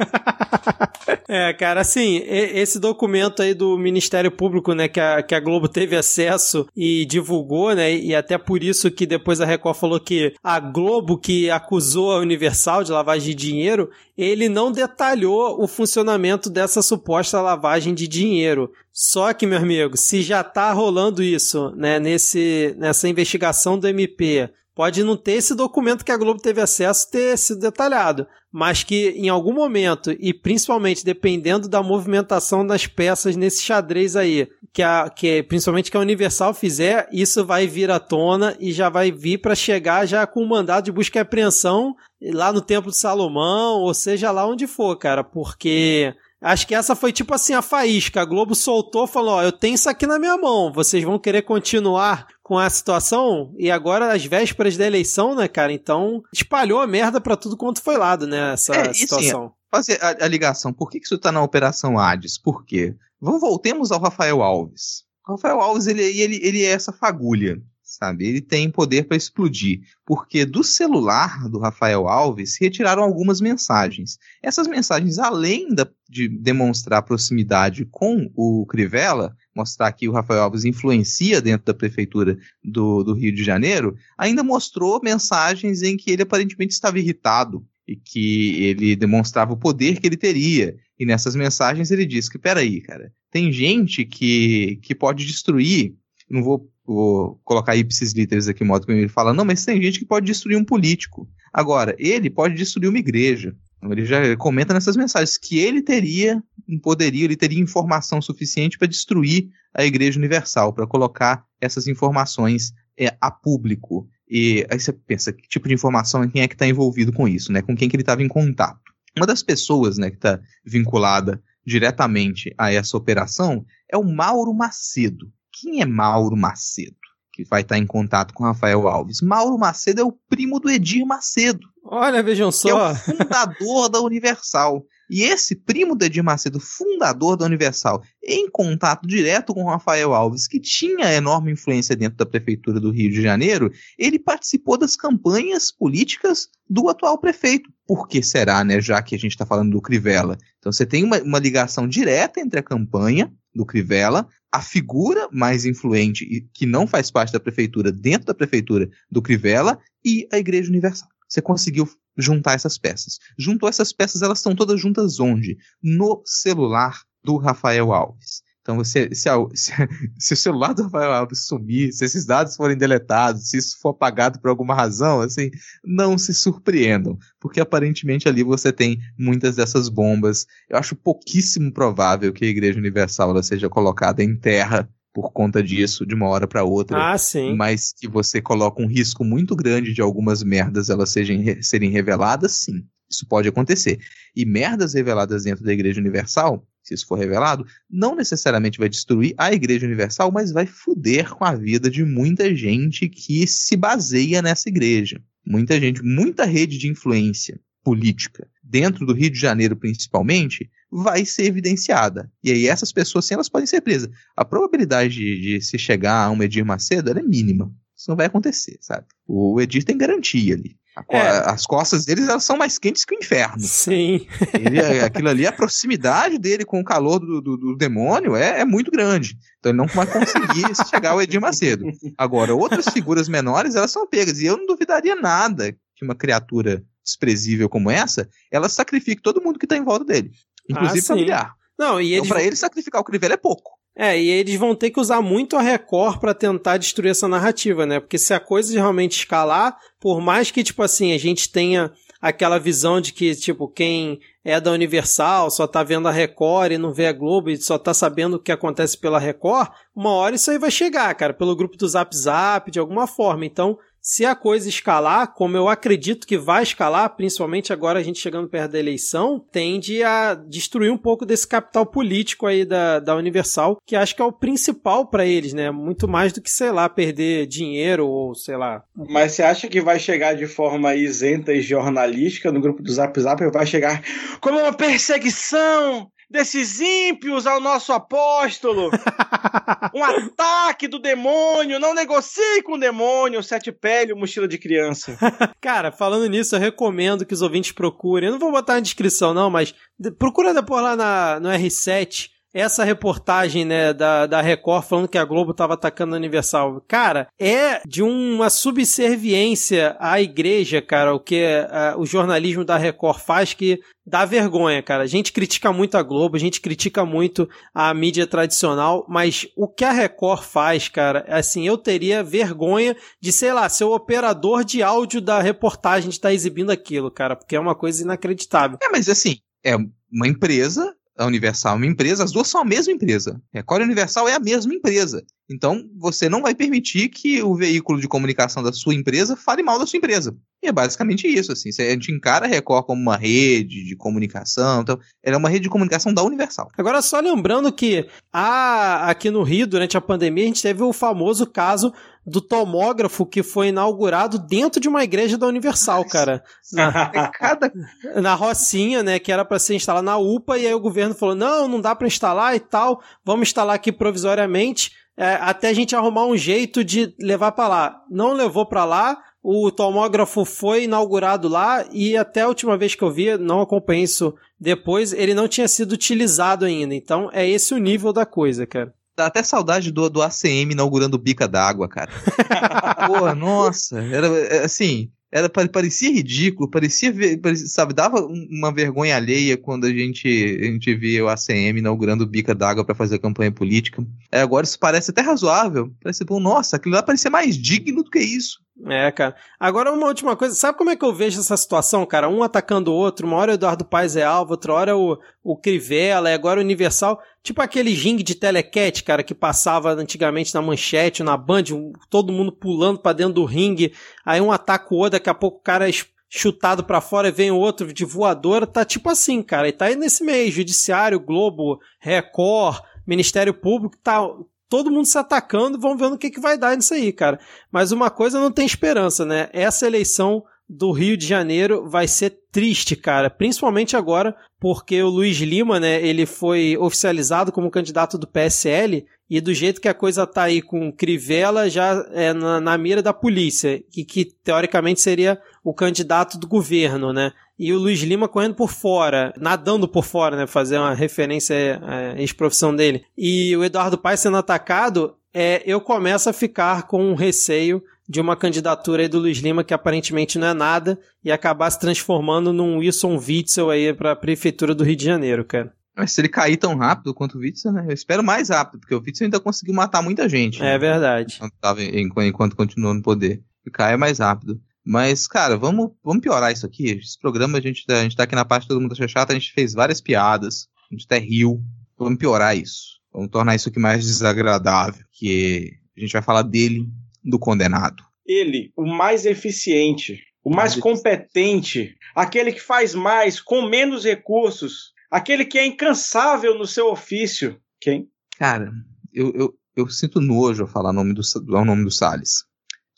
[laughs] é, cara, assim, esse documento aí do Ministério Público, né, que a, que a Globo teve acesso e divulgou, né, e até por isso que depois a Record falou que a Globo que acusou a Universal de lavagem de dinheiro, ele não detalhou o funcionamento dessa suposta lavagem de dinheiro. Só que, meu amigo, se já tá rolando isso, né, nesse, nessa investigação do MP, pode não ter esse documento que a Globo teve acesso ter sido detalhado, mas que em algum momento, e principalmente dependendo da movimentação das peças nesse xadrez aí, que, a, que principalmente que a Universal fizer, isso vai vir à tona e já vai vir para chegar já com o mandado de busca e apreensão lá no Templo de Salomão, ou seja lá onde for, cara, porque Acho que essa foi tipo assim a faísca. A Globo soltou, falou: Ó, eu tenho isso aqui na minha mão. Vocês vão querer continuar com a situação? E agora, às vésperas da eleição, né, cara? Então, espalhou a merda pra tudo quanto foi lado, né? Essa é, situação. Sim, fazer a, a, ligação. Por que, que isso tá na Operação Hades? Por quê? Vamos, voltemos ao Rafael Alves. O Rafael Alves, ele, ele, ele é essa fagulha sabe? Ele tem poder para explodir, porque do celular do Rafael Alves retiraram algumas mensagens. Essas mensagens, além da, de demonstrar proximidade com o Crivella, mostrar que o Rafael Alves influencia dentro da prefeitura do, do Rio de Janeiro, ainda mostrou mensagens em que ele aparentemente estava irritado e que ele demonstrava o poder que ele teria. E nessas mensagens ele diz que, peraí, cara, tem gente que, que pode destruir, não vou vou colocar ipsis literis aqui, modo que ele fala, não, mas tem gente que pode destruir um político. Agora, ele pode destruir uma igreja. Então, ele já comenta nessas mensagens que ele teria um poderio, ele teria informação suficiente para destruir a Igreja Universal, para colocar essas informações é, a público. E aí você pensa, que tipo de informação, quem é que está envolvido com isso, né? Com quem que ele estava em contato. Uma das pessoas, né, que está vinculada diretamente a essa operação é o Mauro Macedo. Quem é Mauro Macedo? Que vai estar em contato com Rafael Alves. Mauro Macedo é o primo do Edir Macedo. Olha, vejam só. É o fundador da Universal. E esse primo do Edir Macedo, fundador da Universal, em contato direto com Rafael Alves, que tinha enorme influência dentro da prefeitura do Rio de Janeiro, ele participou das campanhas políticas do atual prefeito. Por que será, né? Já que a gente está falando do Crivella. Então você tem uma, uma ligação direta entre a campanha do Crivella, a figura mais influente e que não faz parte da prefeitura dentro da prefeitura do Crivella e a Igreja Universal. Você conseguiu juntar essas peças. Juntou essas peças, elas estão todas juntas onde? No celular do Rafael Alves. Então, você, se, [laughs] se, se, o celular do Rafael Alves sumir, se esses dados forem deletados, se isso for apagado por alguma razão, assim, não se surpreendam, porque aparentemente ali você tem muitas dessas bombas. Eu acho pouquíssimo provável que a Igreja Universal seja colocada em terra por conta disso, de uma hora para outra. Ah, sim. Mas que você coloca um risco muito grande de algumas merdas elas sejam, serem reveladas, sim. Isso pode acontecer. E merdas reveladas dentro da Igreja Universal se isso for revelado, não necessariamente vai destruir a Igreja Universal, mas vai foder com a vida de muita gente que se baseia nessa igreja. Muita gente, muita rede de influência política, dentro do Rio de Janeiro principalmente, vai ser evidenciada. E aí essas pessoas, sim, elas podem ser presas. A probabilidade de, de se chegar a um Edir Macedo é mínima. Isso não vai acontecer, sabe? O Edir tem garantia ali. É. As costas deles elas são mais quentes que o inferno. Sim. Ele, é, [laughs] aquilo ali, a proximidade dele com o calor do, do, do demônio é, é, muito grande. Então ele não vai conseguir [laughs] chegar ao Edir Macedo. Agora, outras figuras menores, elas são pegas. E eu não duvidaria nada que uma criatura desprezível como essa, ela sacrifique todo mundo que está em volta dele. Inclusive ah, familiar. Não, e então, eles... pra ele, sacrificar o Crivella é pouco. É, e eles vão ter que usar muito a Record para tentar destruir essa narrativa, né? Porque se a coisa realmente escalar, por mais que, tipo assim, a gente tenha aquela visão de que, tipo, quem é da Universal só tá vendo a Record e não vê a Globo e só tá sabendo o que acontece pela Record, uma hora isso aí vai chegar, cara, pelo grupo do Zap Zap, de alguma forma. Então, se a coisa escalar, como eu acredito que vai escalar, principalmente agora a gente chegando perto da eleição, tende a destruir um pouco desse capital político aí da, da Universal, que acho que é o principal para eles, né? Muito mais do que, sei lá, perder dinheiro ou sei lá. Mas você acha que vai chegar de forma isenta e jornalística no grupo do Zap Zap? Vai chegar como uma perseguição desses ímpios ao nosso apóstolo. [laughs] um ataque do demônio. Não negocie com o demônio. Sete pele, mochila de criança. [laughs] Cara, falando nisso, eu recomendo que os ouvintes procurem. Eu não vou botar na descrição, não, mas procura depois lá na, no R7 essa reportagem, né, da, da Record falando que a Globo estava atacando a Universal, cara, é de uma subserviência à igreja, cara, o que uh, o jornalismo da Record faz que dá vergonha, cara. A gente critica muito a Globo, a gente critica muito a mídia tradicional, mas o que a Record faz, cara, assim, eu teria vergonha de, sei lá, ser o operador de áudio da reportagem de estar tá exibindo aquilo, cara, porque é uma coisa inacreditável. É, mas assim, é uma empresa a Universal é uma empresa, as duas são a mesma empresa. Record e Universal é a mesma empresa. Então, você não vai permitir que o veículo de comunicação da sua empresa fale mal da sua empresa. E é basicamente isso, assim. A gente encara a Record como uma rede de comunicação, então, ela é uma rede de comunicação da Universal. Agora, só lembrando que a, aqui no Rio, durante a pandemia, a gente teve o famoso caso do tomógrafo que foi inaugurado dentro de uma igreja da Universal, cara. Na, [laughs] é cada... na Rocinha, né, que era para ser instalado na UPA, e aí o governo falou: não, não dá para instalar e tal, vamos instalar aqui provisoriamente, é, até a gente arrumar um jeito de levar para lá. Não levou para lá, o tomógrafo foi inaugurado lá e até a última vez que eu vi, não acompanhei isso depois, ele não tinha sido utilizado ainda. Então é esse o nível da coisa, cara. Dá até saudade do, do ACM inaugurando bica d'água, cara. [laughs] Porra, nossa. Era é, assim, era parecia ridículo, parecia, parecia, sabe, dava uma vergonha alheia quando a gente a gente via o ACM inaugurando bica d'água para fazer campanha política. É, agora isso parece até razoável, parece bom, nossa, aquilo lá parecia mais digno do que isso. É, cara. Agora, uma última coisa. Sabe como é que eu vejo essa situação, cara? Um atacando o outro. Uma hora o Eduardo Paes é alvo, outra hora o, o Crivella, e agora o Universal. Tipo aquele jing de telecat, cara, que passava antigamente na manchete, na band, todo mundo pulando para dentro do ringue. Aí um ataca o outro, daqui a pouco o cara é chutado para fora e vem outro de voadora. Tá tipo assim, cara. E tá aí nesse meio. Judiciário, Globo, Record, Ministério Público, tá todo mundo se atacando, vamos vendo o que, que vai dar nisso aí, cara. Mas uma coisa não tem esperança, né? Essa eleição do Rio de Janeiro vai ser triste, cara, principalmente agora porque o Luiz Lima, né, ele foi oficializado como candidato do PSL e do jeito que a coisa tá aí com Crivella já é na, na mira da polícia, que, que teoricamente seria o candidato do governo, né? E o Luiz Lima correndo por fora, nadando por fora, né? Fazer uma referência à ex-profissão dele. E o Eduardo Paes sendo atacado, é, eu começo a ficar com um receio de uma candidatura aí do Luiz Lima que aparentemente não é nada e acabar se transformando num Wilson Witzel aí para a prefeitura do Rio de Janeiro, cara. Mas se ele cair tão rápido quanto o Witzel, né? Eu espero mais rápido, porque o Witzel ainda conseguiu matar muita gente. É né? verdade. Enquanto, tava, enquanto continuou no poder. E caia mais rápido. Mas, cara, vamos, vamos piorar isso aqui. Esse programa, a gente, a gente tá aqui na parte Todo Mundo Acha Chato, a gente fez várias piadas, a gente até riu. Vamos piorar isso. Vamos tornar isso aqui mais desagradável. Que a gente vai falar dele, do condenado. Ele, o mais eficiente, o mais competente, aquele que faz mais com menos recursos, aquele que é incansável no seu ofício. Quem? Cara, eu, eu, eu sinto nojo ao falar o nome do, ao nome do Salles.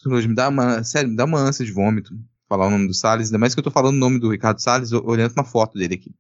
Nojo, me dá uma, sério, me dá uma ânsia de vômito falar o nome do Salles, ainda mais que eu tô falando o nome do Ricardo Salles olhando uma foto dele aqui.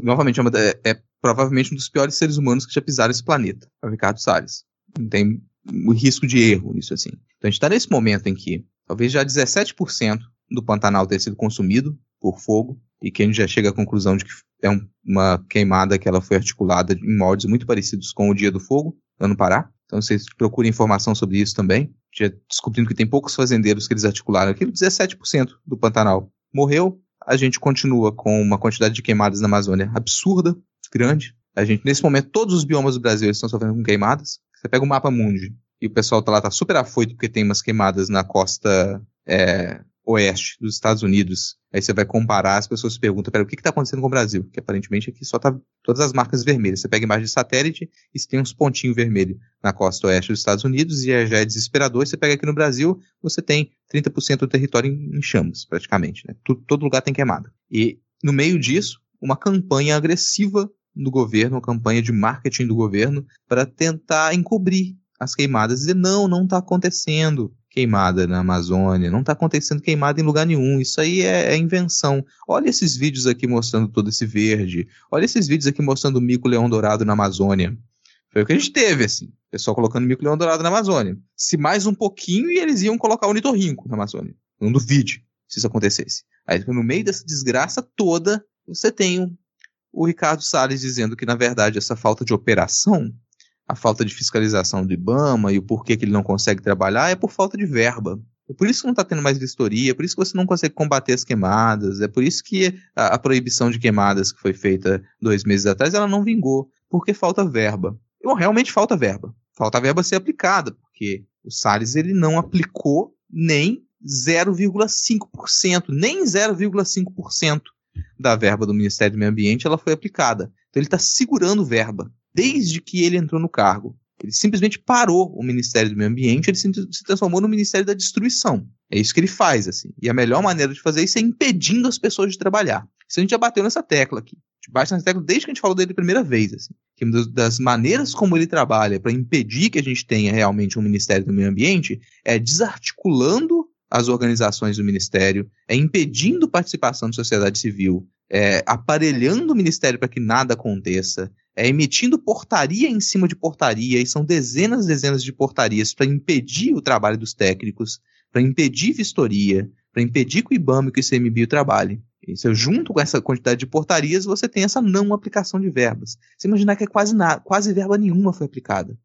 Novamente, é, uma, é, é provavelmente um dos piores seres humanos que já pisaram esse planeta, é o Ricardo Salles. Não tem o risco de erro nisso assim. Então a gente está nesse momento em que talvez já 17% do Pantanal tenha sido consumido por fogo e que a gente já chega à conclusão de que é um, uma queimada que ela foi articulada em moldes muito parecidos com o Dia do Fogo, lá no Pará. Então vocês procurem informação sobre isso também. Já descobrindo que tem poucos fazendeiros que eles articularam aquilo, 17% do Pantanal morreu. A gente continua com uma quantidade de queimadas na Amazônia absurda, grande. A gente, nesse momento, todos os biomas do Brasil estão sofrendo com queimadas. Você pega o mapa mundi e o pessoal tá lá, tá super afoito porque tem umas queimadas na costa é, oeste dos Estados Unidos. Aí você vai comparar, as pessoas se perguntam, pera, o que está acontecendo com o Brasil? Que aparentemente aqui só tá todas as marcas vermelhas. Você pega imagem de satélite e você tem uns pontinhos vermelhos na costa oeste dos Estados Unidos e já é desesperador. Você pega aqui no Brasil, você tem 30% do território em, chamas, praticamente. Né? Todo lugar tem queimada. E no meio disso, uma campanha agressiva do governo, uma campanha de marketing do governo para tentar encobrir as queimadas, dizer não, não está acontecendo queimada na Amazônia, não está acontecendo queimada em lugar nenhum, isso aí é, é, invenção. Olha esses vídeos aqui mostrando todo esse verde, olha esses vídeos aqui mostrando o mico-leão dourado na Amazônia. Foi o que a gente teve, assim, o pessoal colocando mico-leão dourado na Amazônia. Se mais um pouquinho, eles iam colocar o nitorrinco na Amazônia. Não duvide se isso acontecesse. Aí, no meio dessa desgraça toda, você tem o Ricardo Salles dizendo que, na verdade, essa falta de operação a falta de fiscalização do IBAMA e o porquê que ele não consegue trabalhar é por falta de verba. É por isso que não está tendo mais vistoria, é por isso que você não consegue combater as queimadas, é por isso que a, a, proibição de queimadas que foi feita dois meses atrás, ela não vingou, porque falta verba. Realmente falta verba. Falta verba ser aplicada, porque o Salles ele não aplicou nem 0,5%, nem 0,5% da verba do Ministério do Meio Ambiente ela foi aplicada. Então ele está segurando verba desde que ele entrou no cargo. Ele simplesmente parou o Ministério do Meio Ambiente, ele se, transformou no Ministério da Destruição. É isso que ele faz, assim. E a melhor maneira de fazer isso é impedindo as pessoas de trabalhar. Isso a gente já bateu nessa tecla aqui. Bate nessa tecla desde que a gente falou dele a primeira vez, assim. Que das maneiras como ele trabalha para impedir que a gente tenha realmente um Ministério do Meio Ambiente é desarticulando as organizações do Ministério, é impedindo participação da sociedade civil, é aparelhando o Ministério para que nada aconteça, é, emitindo portaria em cima de portaria, e são dezenas e dezenas de portarias para impedir o trabalho dos técnicos, para impedir vistoria, para impedir que o IBAMA e que o ICMBio trabalhem. Isso, junto com essa quantidade de portarias, você tem essa não aplicação de verbas. Você imaginar que é quase nada, quase verba nenhuma foi aplicada.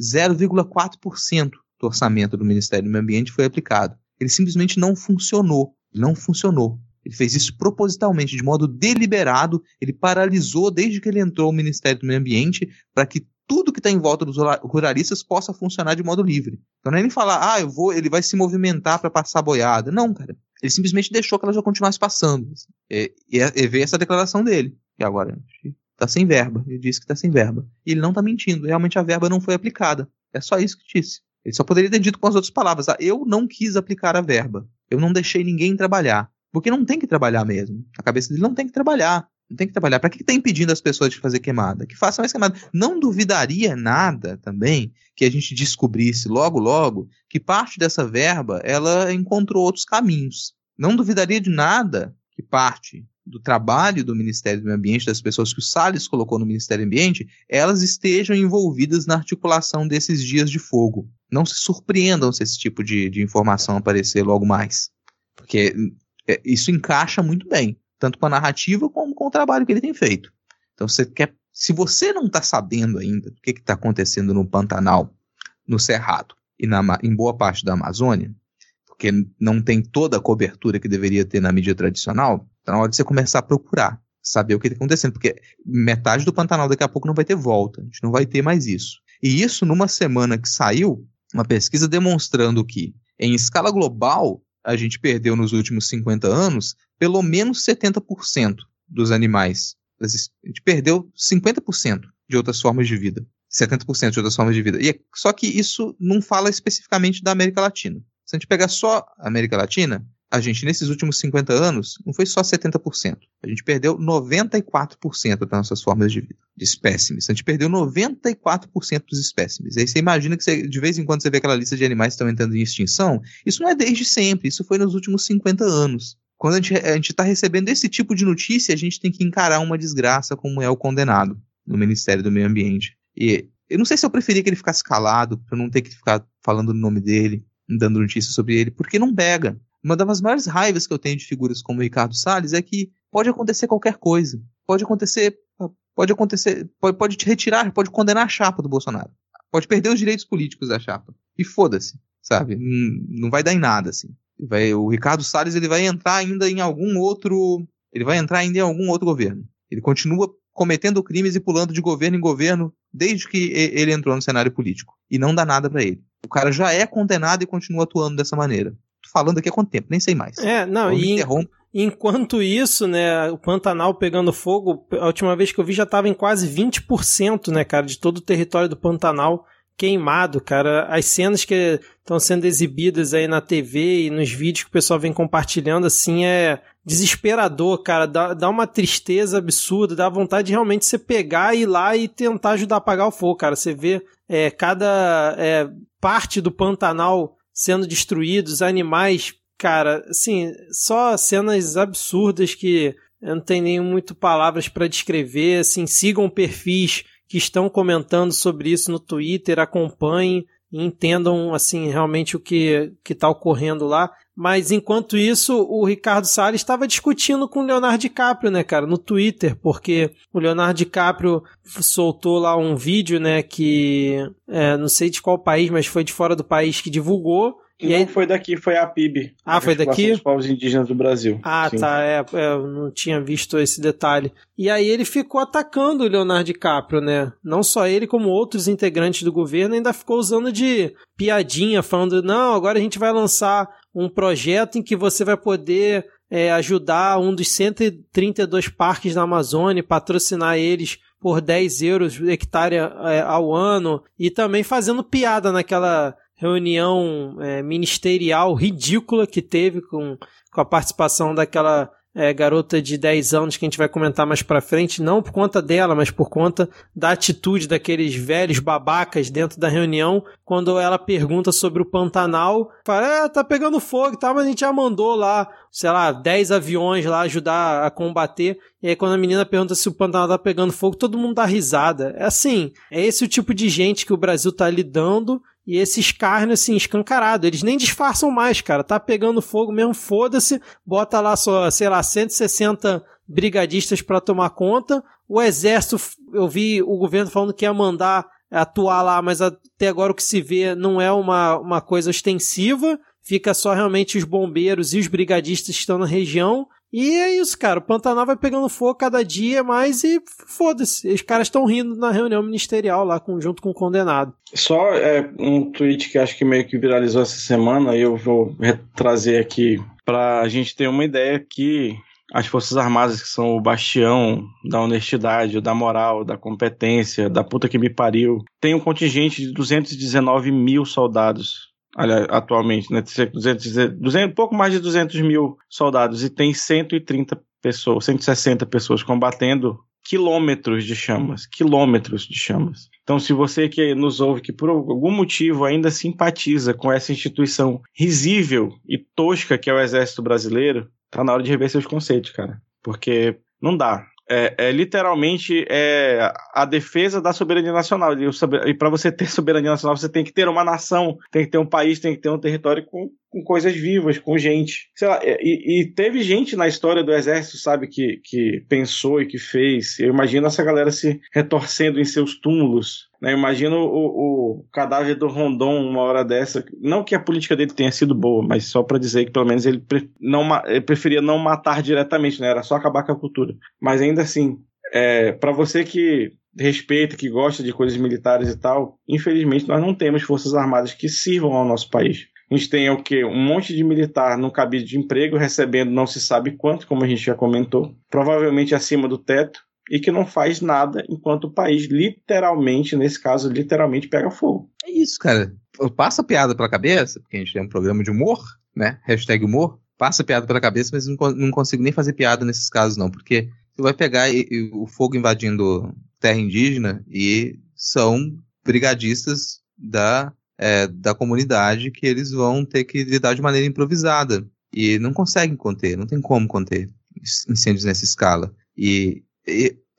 0,4% do orçamento do Ministério do Meio Ambiente foi aplicado. Ele simplesmente não funcionou. Não funcionou. Ele fez isso propositalmente, de modo deliberado. Ele paralisou desde que ele entrou no Ministério do Meio Ambiente para que tudo que está em volta dos ruralistas possa funcionar de modo livre. Então não é nem falar, ah, eu vou, ele vai se movimentar para passar boiada. Não, cara. Ele simplesmente deixou que ela já continuasse passando. E, e, e veio essa declaração dele. E agora, está sem verba. Ele disse que está sem verba. E ele não está mentindo. Realmente a verba não foi aplicada. É só isso que disse. Ele só poderia ter dito com as outras palavras: ah, eu não quis aplicar a verba. Eu não deixei ninguém trabalhar. Porque não tem que trabalhar mesmo. A cabeça dele não tem que trabalhar. Não tem que trabalhar. Para que está impedindo as pessoas de fazer queimada? Que façam mais queimada. Não duvidaria nada também que a gente descobrisse logo, logo, que parte dessa verba ela encontrou outros caminhos. Não duvidaria de nada que parte do trabalho do Ministério do Meio Ambiente, das pessoas que o Salles colocou no Ministério do Ambiente, elas estejam envolvidas na articulação desses dias de fogo. Não se surpreendam se esse tipo de, de informação aparecer logo mais. Porque é, isso encaixa muito bem, tanto com a narrativa como com o trabalho que ele tem feito. Então, você quer, se você não está sabendo ainda o que está acontecendo no Pantanal, no Cerrado e na, em boa parte da Amazônia, porque não tem toda a cobertura que deveria ter na mídia tradicional, está na hora de você começar a procurar. saber o que está acontecendo, porque metade do Pantanal daqui a pouco não vai ter volta, a gente não vai ter mais isso. E isso numa semana que saiu uma pesquisa demonstrando que, em escala global, a gente perdeu nos últimos 50 anos pelo menos 70% dos animais. A gente perdeu 50% de outras formas de vida. 70% de outras formas de vida. E é, só que isso não fala especificamente da América Latina. Se a gente pegar só a América Latina, a gente, nesses últimos 50 anos, não foi só 70%. A gente perdeu 94% das nossas formas de vida, de espécimes. A gente perdeu 94% dos espécimes. Aí você imagina que você, de vez em quando você vê aquela lista de animais que estão entrando em extinção. Isso não é desde sempre, isso foi nos últimos 50 anos. Quando a gente está recebendo esse tipo de notícia, a gente tem que encarar uma desgraça como é o condenado no Ministério do Meio Ambiente. E eu não sei se eu preferia que ele ficasse calado, para não ter que ficar falando o nome dele, dando notícias sobre ele, porque não pega. Uma das maiores raivas que eu tenho de figuras como o Ricardo Salles é que pode acontecer qualquer coisa. Pode acontecer, pode acontecer, pode, pode te retirar, pode condenar a chapa do Bolsonaro. Pode perder os direitos políticos da chapa. E foda-se, sabe? Não, não vai dar em nada, assim. Vai, o Ricardo Salles ele vai entrar ainda em algum outro. Ele vai entrar ainda em algum outro governo. Ele continua cometendo crimes e pulando de governo em governo desde que ele entrou no cenário político. E não dá nada para ele. O cara já é condenado e continua atuando dessa maneira falando aqui há quanto tempo, nem sei mais. É, não, e enquanto isso, né, o Pantanal pegando fogo, a última vez que eu vi já estava em quase 20%, né, cara, de todo o território do Pantanal queimado, cara. As cenas que estão sendo exibidas aí na TV e nos vídeos que o pessoal vem compartilhando, assim, é desesperador, cara. Dá, dá uma tristeza absurda, dá vontade de realmente você pegar, ir lá e tentar ajudar a apagar o fogo, cara. Você vê é, cada é, parte do Pantanal sendo destruídos, animais, cara, assim, só cenas absurdas que eu não tenho nem muito palavras para descrever, assim, sigam perfis que estão comentando sobre isso no Twitter, acompanhem e entendam, assim, realmente o que está ocorrendo lá. Mas enquanto isso, o Ricardo Salles estava discutindo com o Leonardo DiCaprio, né, cara, no Twitter, porque o Leonardo DiCaprio soltou lá um vídeo, né, que é, não sei de qual país, mas foi de fora do país que divulgou. E não aí... foi daqui, foi a PIB. Ah, foi daqui? Os povos indígenas do Brasil. Ah, Sim. tá. É, é, eu não tinha visto esse detalhe. E aí ele ficou atacando o Leonardo DiCaprio, né? Não só ele, como outros integrantes do governo, ainda ficou usando de piadinha, falando: não, agora a gente vai lançar um projeto em que você vai poder é, ajudar um dos 132 parques da Amazônia, patrocinar eles por 10 euros hectare é, ao ano e também fazendo piada naquela reunião é, ministerial ridícula que teve com, com a participação daquela é, garota de 10 anos que a gente vai comentar mais pra frente, não por conta dela, mas por conta da atitude daqueles velhos babacas dentro da reunião, quando ela pergunta sobre o Pantanal, fala, é, tá pegando fogo e tá, mas a gente já mandou lá, sei lá, 10 aviões lá ajudar a combater, e aí quando a menina pergunta se o Pantanal tá pegando fogo, todo mundo dá risada. É assim, é esse o tipo de gente que o Brasil tá lidando, e esse escárnio, assim, escancarado. Eles nem disfarçam mais, cara. Tá pegando fogo mesmo, foda-se. Bota lá só, sei lá, 160 brigadistas para tomar conta. O exército, eu vi o governo falando que ia mandar atuar lá, mas até agora o que se vê não é uma, uma coisa ostensiva. Fica só realmente os bombeiros e os brigadistas que estão na região. E é isso, cara. O Pantanal vai pegando fogo cada dia mais e foda-se. Os caras estão rindo na reunião ministerial lá com, junto com o condenado. Só é, um tweet que acho que meio que viralizou essa semana e eu vou trazer aqui para a gente ter uma ideia que as Forças Armadas, que são o bastião da honestidade, da moral, da competência, da puta que me pariu, tem um contingente de 219 mil soldados atualmente, né? 200, 200, pouco mais de 200 mil soldados e tem 130 pessoas, 160 pessoas combatendo quilômetros de chamas, quilômetros de chamas. Então, se você que nos ouve que por algum motivo ainda simpatiza com essa instituição risível e tosca que é o Exército Brasileiro, tá na hora de rever seus conceitos, cara. Porque não dá é, é, literalmente é a defesa da soberania nacional. E, para você ter [laughs] soberania nacional, você tem que ter uma nação, tem que ter um país, tem que ter um território com, com coisas vivas, com gente. Sei lá, e, e, teve gente na história do exército, sabe, que, que pensou e que fez. Eu imagino essa galera se retorcendo em seus túmulos Né? Imagina o, o, cadáver do Rondon uma hora dessa. Não que a política dele tenha sido boa, mas só para dizer que pelo menos ele, pre não, ele preferia não matar diretamente, né? Era só acabar com a cultura. Mas ainda assim, é, para você que respeita, que gosta de coisas militares e tal, infelizmente nós não temos forças armadas que sirvam ao nosso país. A gente tem o que? Um monte de militar no cabide de emprego, recebendo não se sabe quanto, como a gente já comentou, provavelmente acima do teto, e que não faz nada enquanto o país literalmente, nesse caso, literalmente pega fogo. É isso, cara. Passa piada pela cabeça, porque a gente tem um programa de humor, né? Hashtag humor. Passa piada pela cabeça, mas não, não consigo nem fazer piada nesses casos, não, porque você vai pegar e, e, o fogo invadindo terra indígena e são brigadistas da é, da comunidade que eles vão ter que lidar de maneira improvisada. E não conseguem conter, não tem como conter incêndios nessa escala. E, e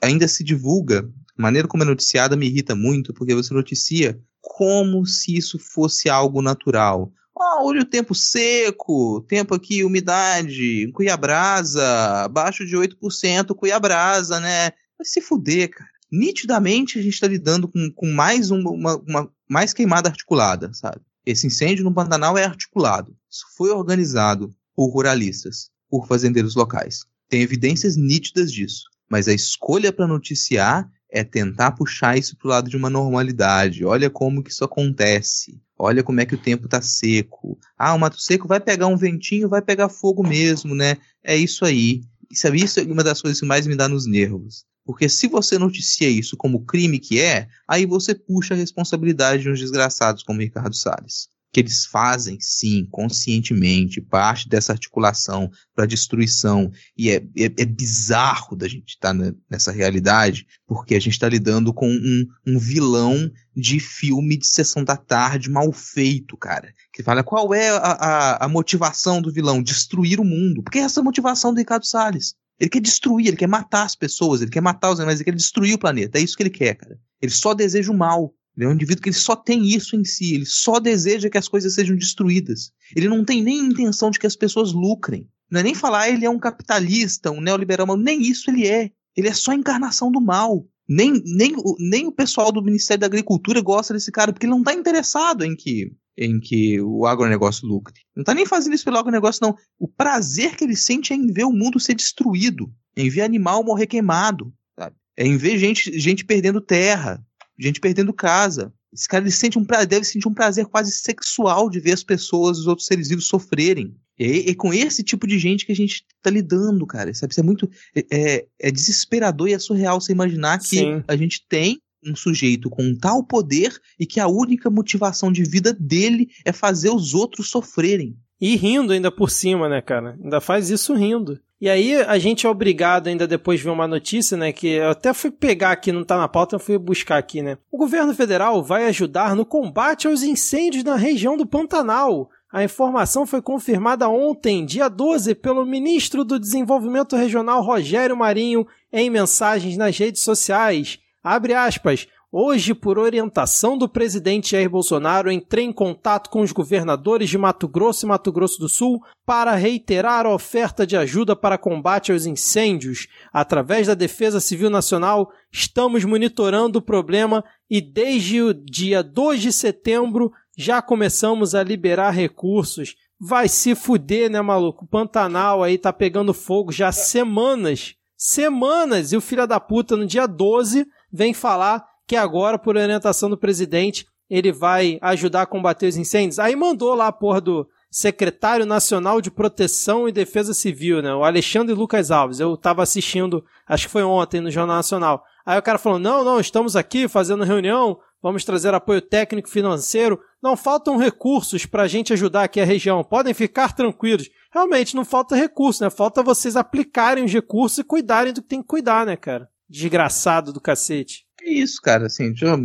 ainda se divulga, a maneira como é noticiada me irrita muito, porque você noticia como se isso fosse algo natural. Oh, olha o tempo seco, tempo aqui, umidade, Cuiabrasa, abaixo de 8%, Cuiabrasa, né? Vai se fuder, cara. Nitidamente a gente está lidando com, com mais uma, uma, uma, mais queimada articulada, sabe? Esse incêndio no Pantanal é articulado. Isso foi organizado por ruralistas, por fazendeiros locais. Tem evidências nítidas disso. Mas a escolha para noticiar é tentar puxar isso para o lado de uma normalidade. Olha como que isso acontece. Olha como é que o tempo está seco. Ah, o mato seco vai pegar um ventinho, vai pegar fogo mesmo, né? É isso aí. Sabe, isso é uma das coisas que mais me dá nos nervos. Porque se você noticia isso como crime que é, aí você puxa a responsabilidade de uns desgraçados como Ricardo Salles. Que eles fazem, sim, conscientemente, parte dessa articulação para destruição. E é, é, é, bizarro da gente estar tá nessa realidade, porque a gente está lidando com um, um vilão de filme de sessão da tarde mal feito, cara. Que fala qual é a, a, a motivação do vilão? Destruir o mundo. Porque é essa a motivação do Ricardo Salles. Ele quer destruir, ele quer matar as pessoas, ele quer matar os animais, ele quer destruir o planeta. É isso que ele quer, cara. Ele só deseja o mal. Ele é um indivíduo que ele só tem isso em si, ele só deseja que as coisas sejam destruídas. Ele não tem nem intenção de que as pessoas lucrem. Não é nem falar ah, ele é um capitalista, um neoliberal, nem isso ele é. Ele é só a encarnação do mal. Nem, nem, nem o pessoal do Ministério da Agricultura gosta desse cara, porque ele não está interessado em que em que o agronegócio lucre. Não está nem fazendo isso pelo agronegócio, não. O prazer que ele sente é em ver o mundo ser destruído, em ver animal morrer queimado, sabe? É em ver gente, gente perdendo terra, gente perdendo casa. Esse cara ele sente um deve sentir um prazer quase sexual de ver as pessoas, os outros seres vivos sofrerem. E é, com esse tipo de gente que a gente tá lidando, cara. Sabe? Isso é muito. É, é, é desesperador e é surreal você imaginar que Sim. a gente tem um sujeito com tal poder e que a única motivação de vida dele é fazer os outros sofrerem. E rindo ainda por cima, né, cara? Ainda faz isso rindo. E aí a gente é obrigado ainda depois de ver uma notícia, né, que eu até fui pegar aqui, não tá na pauta, eu fui buscar aqui, né. O governo federal vai ajudar no combate aos incêndios na região do Pantanal. A informação foi confirmada ontem, dia 12, pelo ministro do Desenvolvimento Regional Rogério Marinho em mensagens nas redes sociais. Abre aspas. Hoje, por orientação do presidente Jair Bolsonaro, entrei em contato com os governadores de Mato Grosso e Mato Grosso do Sul para reiterar a oferta de ajuda para combate aos incêndios. Através da Defesa Civil Nacional, estamos monitorando o problema e desde o dia 2 de setembro já começamos a liberar recursos. Vai se fuder, né, maluco? O Pantanal aí tá pegando fogo já há semanas. Semanas! E o filho da puta, no dia 12 vem falar que agora, por orientação do presidente, ele vai ajudar a combater os incêndios. Aí mandou lá a porra do secretário nacional de proteção e defesa civil, né? O Alexandre Lucas Alves. Eu tava assistindo, acho que foi ontem no Jornal Nacional. Aí o cara falou: não, não, estamos aqui fazendo reunião, vamos trazer apoio técnico e financeiro. Não faltam recursos para a gente ajudar aqui a região. Podem ficar tranquilos. Realmente não falta recurso, né? Falta vocês aplicarem os recursos e cuidarem do que tem que cuidar, né, cara? desgraçado do cacete. É isso, cara, assim, já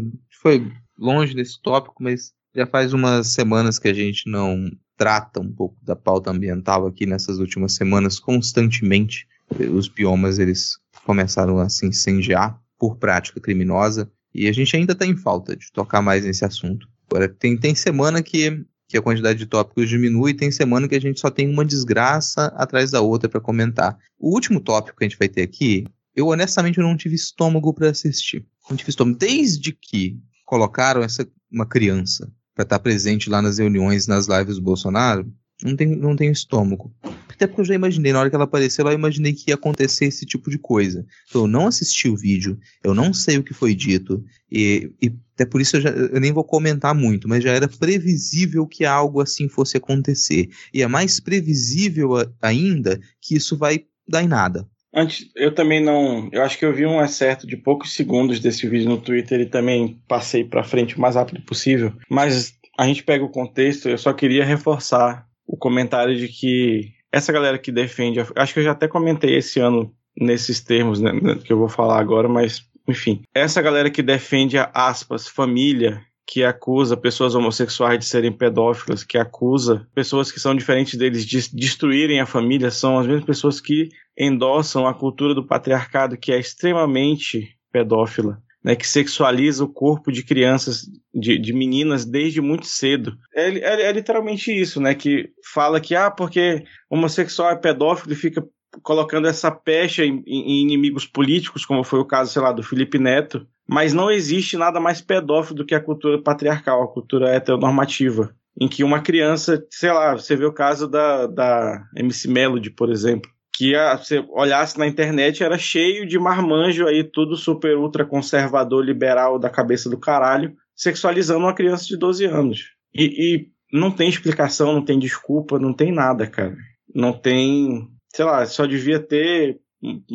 foi longe desse tópico, mas já faz umas semanas que a gente não trata um pouco da pauta ambiental aqui nessas últimas semanas constantemente. Os biomas eles começaram a se incendiar por prática criminosa e a gente ainda está em falta de tocar mais nesse assunto. Agora, tem, tem semana que, que a quantidade de tópicos diminui, tem semana que a gente só tem uma desgraça atrás da outra para comentar. O último tópico que a gente vai ter aqui eu honestamente não tive estômago para assistir. Estômago. Desde que colocaram essa uma criança para estar presente lá nas reuniões, nas lives do Bolsonaro, não tem, não tem estômago. Até porque eu já imaginei, na hora que ela apareceu, eu imaginei que ia acontecer esse tipo de coisa. Então eu não assisti o vídeo, eu não sei o que foi dito, e, e até por isso eu, já, eu nem vou comentar muito, mas já era previsível que algo assim fosse acontecer. E é mais previsível ainda que isso vai dar em nada. Antes, eu também não. Eu acho que eu vi um excerto de poucos segundos desse vídeo no Twitter e também passei para frente o mais rápido possível. Mas a gente pega o contexto, eu só queria reforçar o comentário de que essa galera que defende, acho que eu já até comentei esse ano nesses termos né, que eu vou falar agora, mas enfim, essa galera que defende a aspas família que acusa pessoas homossexuais de serem pedófilas, que acusa pessoas que são diferentes deles de destruírem a família, são as mesmas pessoas que endossam a cultura do patriarcado, que é extremamente pedófila. Né, que sexualiza o corpo de crianças, de, de meninas desde muito cedo. É, é, é, literalmente isso, né? Que fala que, ah, porque homossexual é pedófilo e fica colocando essa pecha em, em, inimigos políticos, como foi o caso, sei lá, do Felipe Neto, mas não existe nada mais pedófilo do que a cultura patriarcal, a cultura heteronormativa, em que uma criança, sei lá, você vê o caso da, da MC Melody, por exemplo, que a, você olhasse na internet era cheio de marmanjo aí, tudo super ultra conservador, liberal da cabeça do caralho, sexualizando uma criança de 12 anos. E, e não tem explicação, não tem desculpa, não tem nada, cara. Não tem sei lá, só devia ter,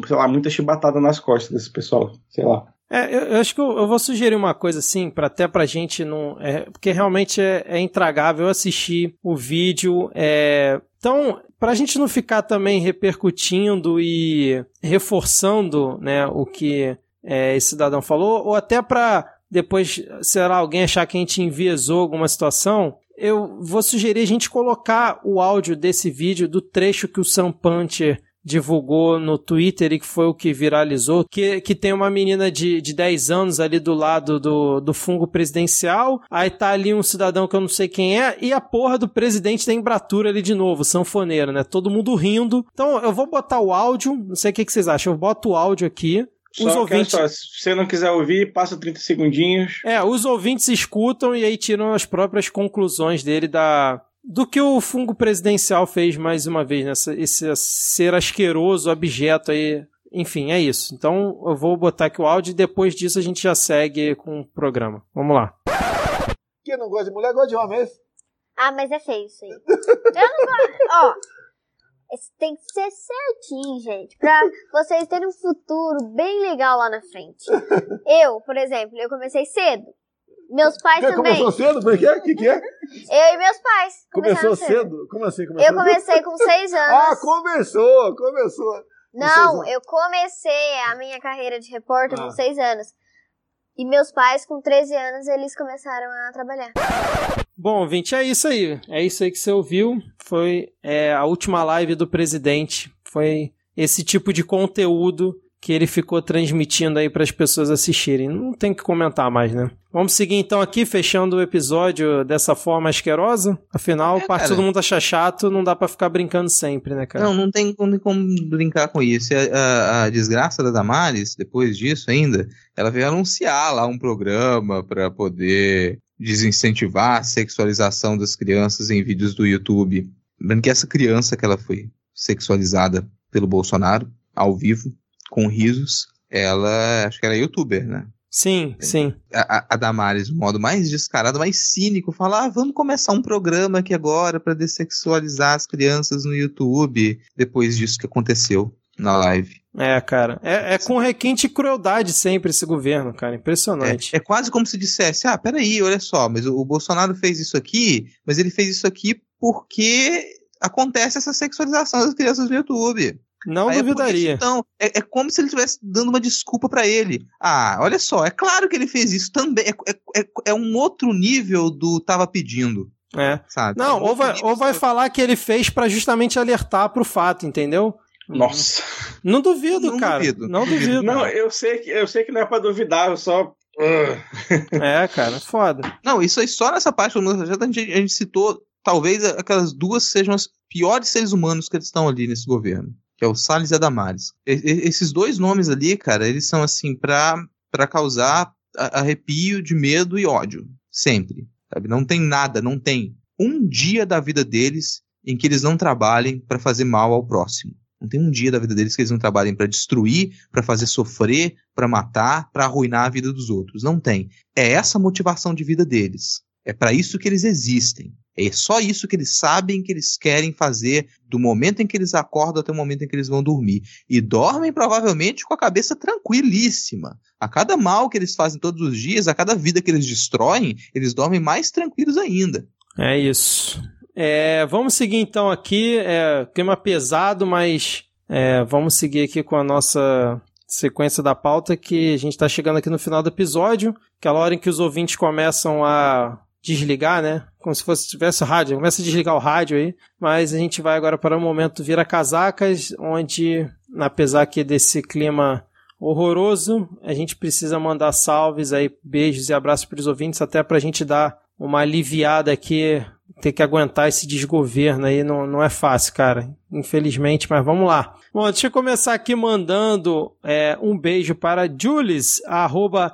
sei lá, muita chibatada nas costas desse pessoal, sei lá. É, eu, eu acho que eu, eu, vou sugerir uma coisa assim, para até pra gente não. É, porque realmente é, é intragável assistir o vídeo. É, então, pra gente não ficar também repercutindo e reforçando né, o que é, esse cidadão falou, ou até pra depois, sei lá, alguém achar que a gente enviesou alguma situação, eu vou sugerir a gente colocar o áudio desse vídeo do trecho que o Sam Puncher divulgou no Twitter e que foi o que viralizou, que, que tem uma menina de, de 10 anos ali do lado do, do fungo presidencial, aí tá ali um cidadão que eu não sei quem é, e a porra do presidente da Embratura ali de novo, sanfoneiro, né? Todo mundo rindo. Então eu vou botar o áudio, não sei o que, que vocês acham, eu boto o áudio aqui, os ouvintes... Só, se você não quiser ouvir, passa 30 segundinhos. É, os ouvintes escutam e aí tiram as próprias conclusões dele da do que o fungo presidencial fez mais uma vez, né? Esse ser asqueroso, objeto aí. Enfim, é isso. Então eu vou botar aqui o áudio e depois disso a gente já segue com o programa. Vamos lá. Quem não gosta de mulher gosta de homem, é Ah, mas é feio isso aí. eu não gosto. Ó, tem que ser certinho, gente, pra vocês terem um futuro bem legal lá na frente. Eu, por exemplo, eu comecei cedo. Meus pais Você também. Começou cedo? Por quê? O que, que é? Eu e meus pais. Começou cedo. cedo? Como assim? Começou eu comecei com seis anos. Ah, começou, começou. Não, eu comecei a minha carreira de repórter ah. com seis anos. E meus pais, com 13 anos, eles começaram a trabalhar. Bom, Vinte, é isso aí. É isso aí que você ouviu. Foi é, a última live do presidente. Foi esse tipo de conteúdo que ele ficou transmitindo aí para as pessoas assistirem. Não tem que comentar mais, né? Vamos seguir então aqui, fechando o episódio dessa forma asquerosa. Afinal, é, parte todo mundo acha chato, não dá para ficar brincando sempre, né, cara? Não, não tem, tem como brincar com isso. A, a, a, desgraça da Damares, depois disso ainda, ela veio anunciar lá um programa para poder desincentivar a sexualização das crianças em vídeos do YouTube. Lembrando que essa criança que ela foi sexualizada pelo Bolsonaro, ao vivo, com risos, ela, acho que era youtuber, né? Sim, sim. A, a Damares, o modo mais descarado, mais cínico, falar: ah, vamos começar um programa aqui agora para dessexualizar as crianças no YouTube, depois disso que aconteceu na live. É, cara. É, é com requinte e crueldade sempre esse governo, cara. Impressionante. É, é, quase como se dissesse: ah, peraí, olha só, mas o, o Bolsonaro fez isso aqui, mas ele fez isso aqui porque acontece essa sexualização das crianças no YouTube. Não Aí duvidaria. É, então, é, é, como se ele estivesse dando uma desculpa para ele. Ah, olha só, é claro que ele fez isso também. É, é, é, é um outro nível do tava pedindo. É. Sabe? Não, é ou vai, ou vai falar que ele fez para justamente alertar pro fato, entendeu? Nossa. Não duvido, não cara. Duvido. Não duvido. Não, eu sei que eu sei que não é para duvidar, eu só [laughs] é, cara, foda. Não, isso aí só nessa parte a gente, a gente citou, talvez aquelas duas sejam os piores seres humanos que estão ali nesse governo que é o Salles e a Damares. E, esses dois nomes ali, cara, eles são assim para causar arrepio de medo e ódio. Sempre. Sabe? Não tem nada, não tem um dia da vida deles em que eles não trabalhem para fazer mal ao próximo. Não tem um dia da vida deles que eles não trabalhem para destruir, para fazer sofrer, para matar, para arruinar a vida dos outros. Não tem. É essa a motivação de vida deles. É para isso que eles existem. É só isso que eles sabem que eles querem fazer do momento em que eles acordam até o momento em que eles vão dormir. E dormem provavelmente com a cabeça tranquilíssima. A cada mal que eles fazem todos os dias, a cada vida que eles destroem, eles dormem mais tranquilos ainda. É isso. É, vamos seguir então aqui. É, clima pesado, mas é, vamos seguir aqui com a nossa sequência da pauta que a gente está chegando aqui no final do episódio. Aquela hora em que os ouvintes começam a desligar, né? Como se fosse tivesse rádio, começa a desligar o rádio aí. Mas a gente vai agora para o momento vira casacas, onde, apesar que desse clima horroroso, a gente precisa mandar salves aí, beijos e abraços para os ouvintes, até para a gente dar uma aliviada aqui ter que aguentar esse desgoverno aí não, não é fácil, cara. Infelizmente, mas vamos lá. Bom, deixa eu começar aqui mandando é, um beijo para Jules, arroba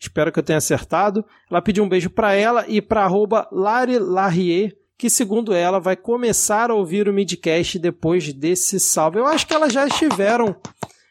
Espero que eu tenha acertado. Ela pediu um beijo para ela e para arroba Lari Larrier, que segundo ela vai começar a ouvir o midcast depois desse salve. Eu acho que elas já estiveram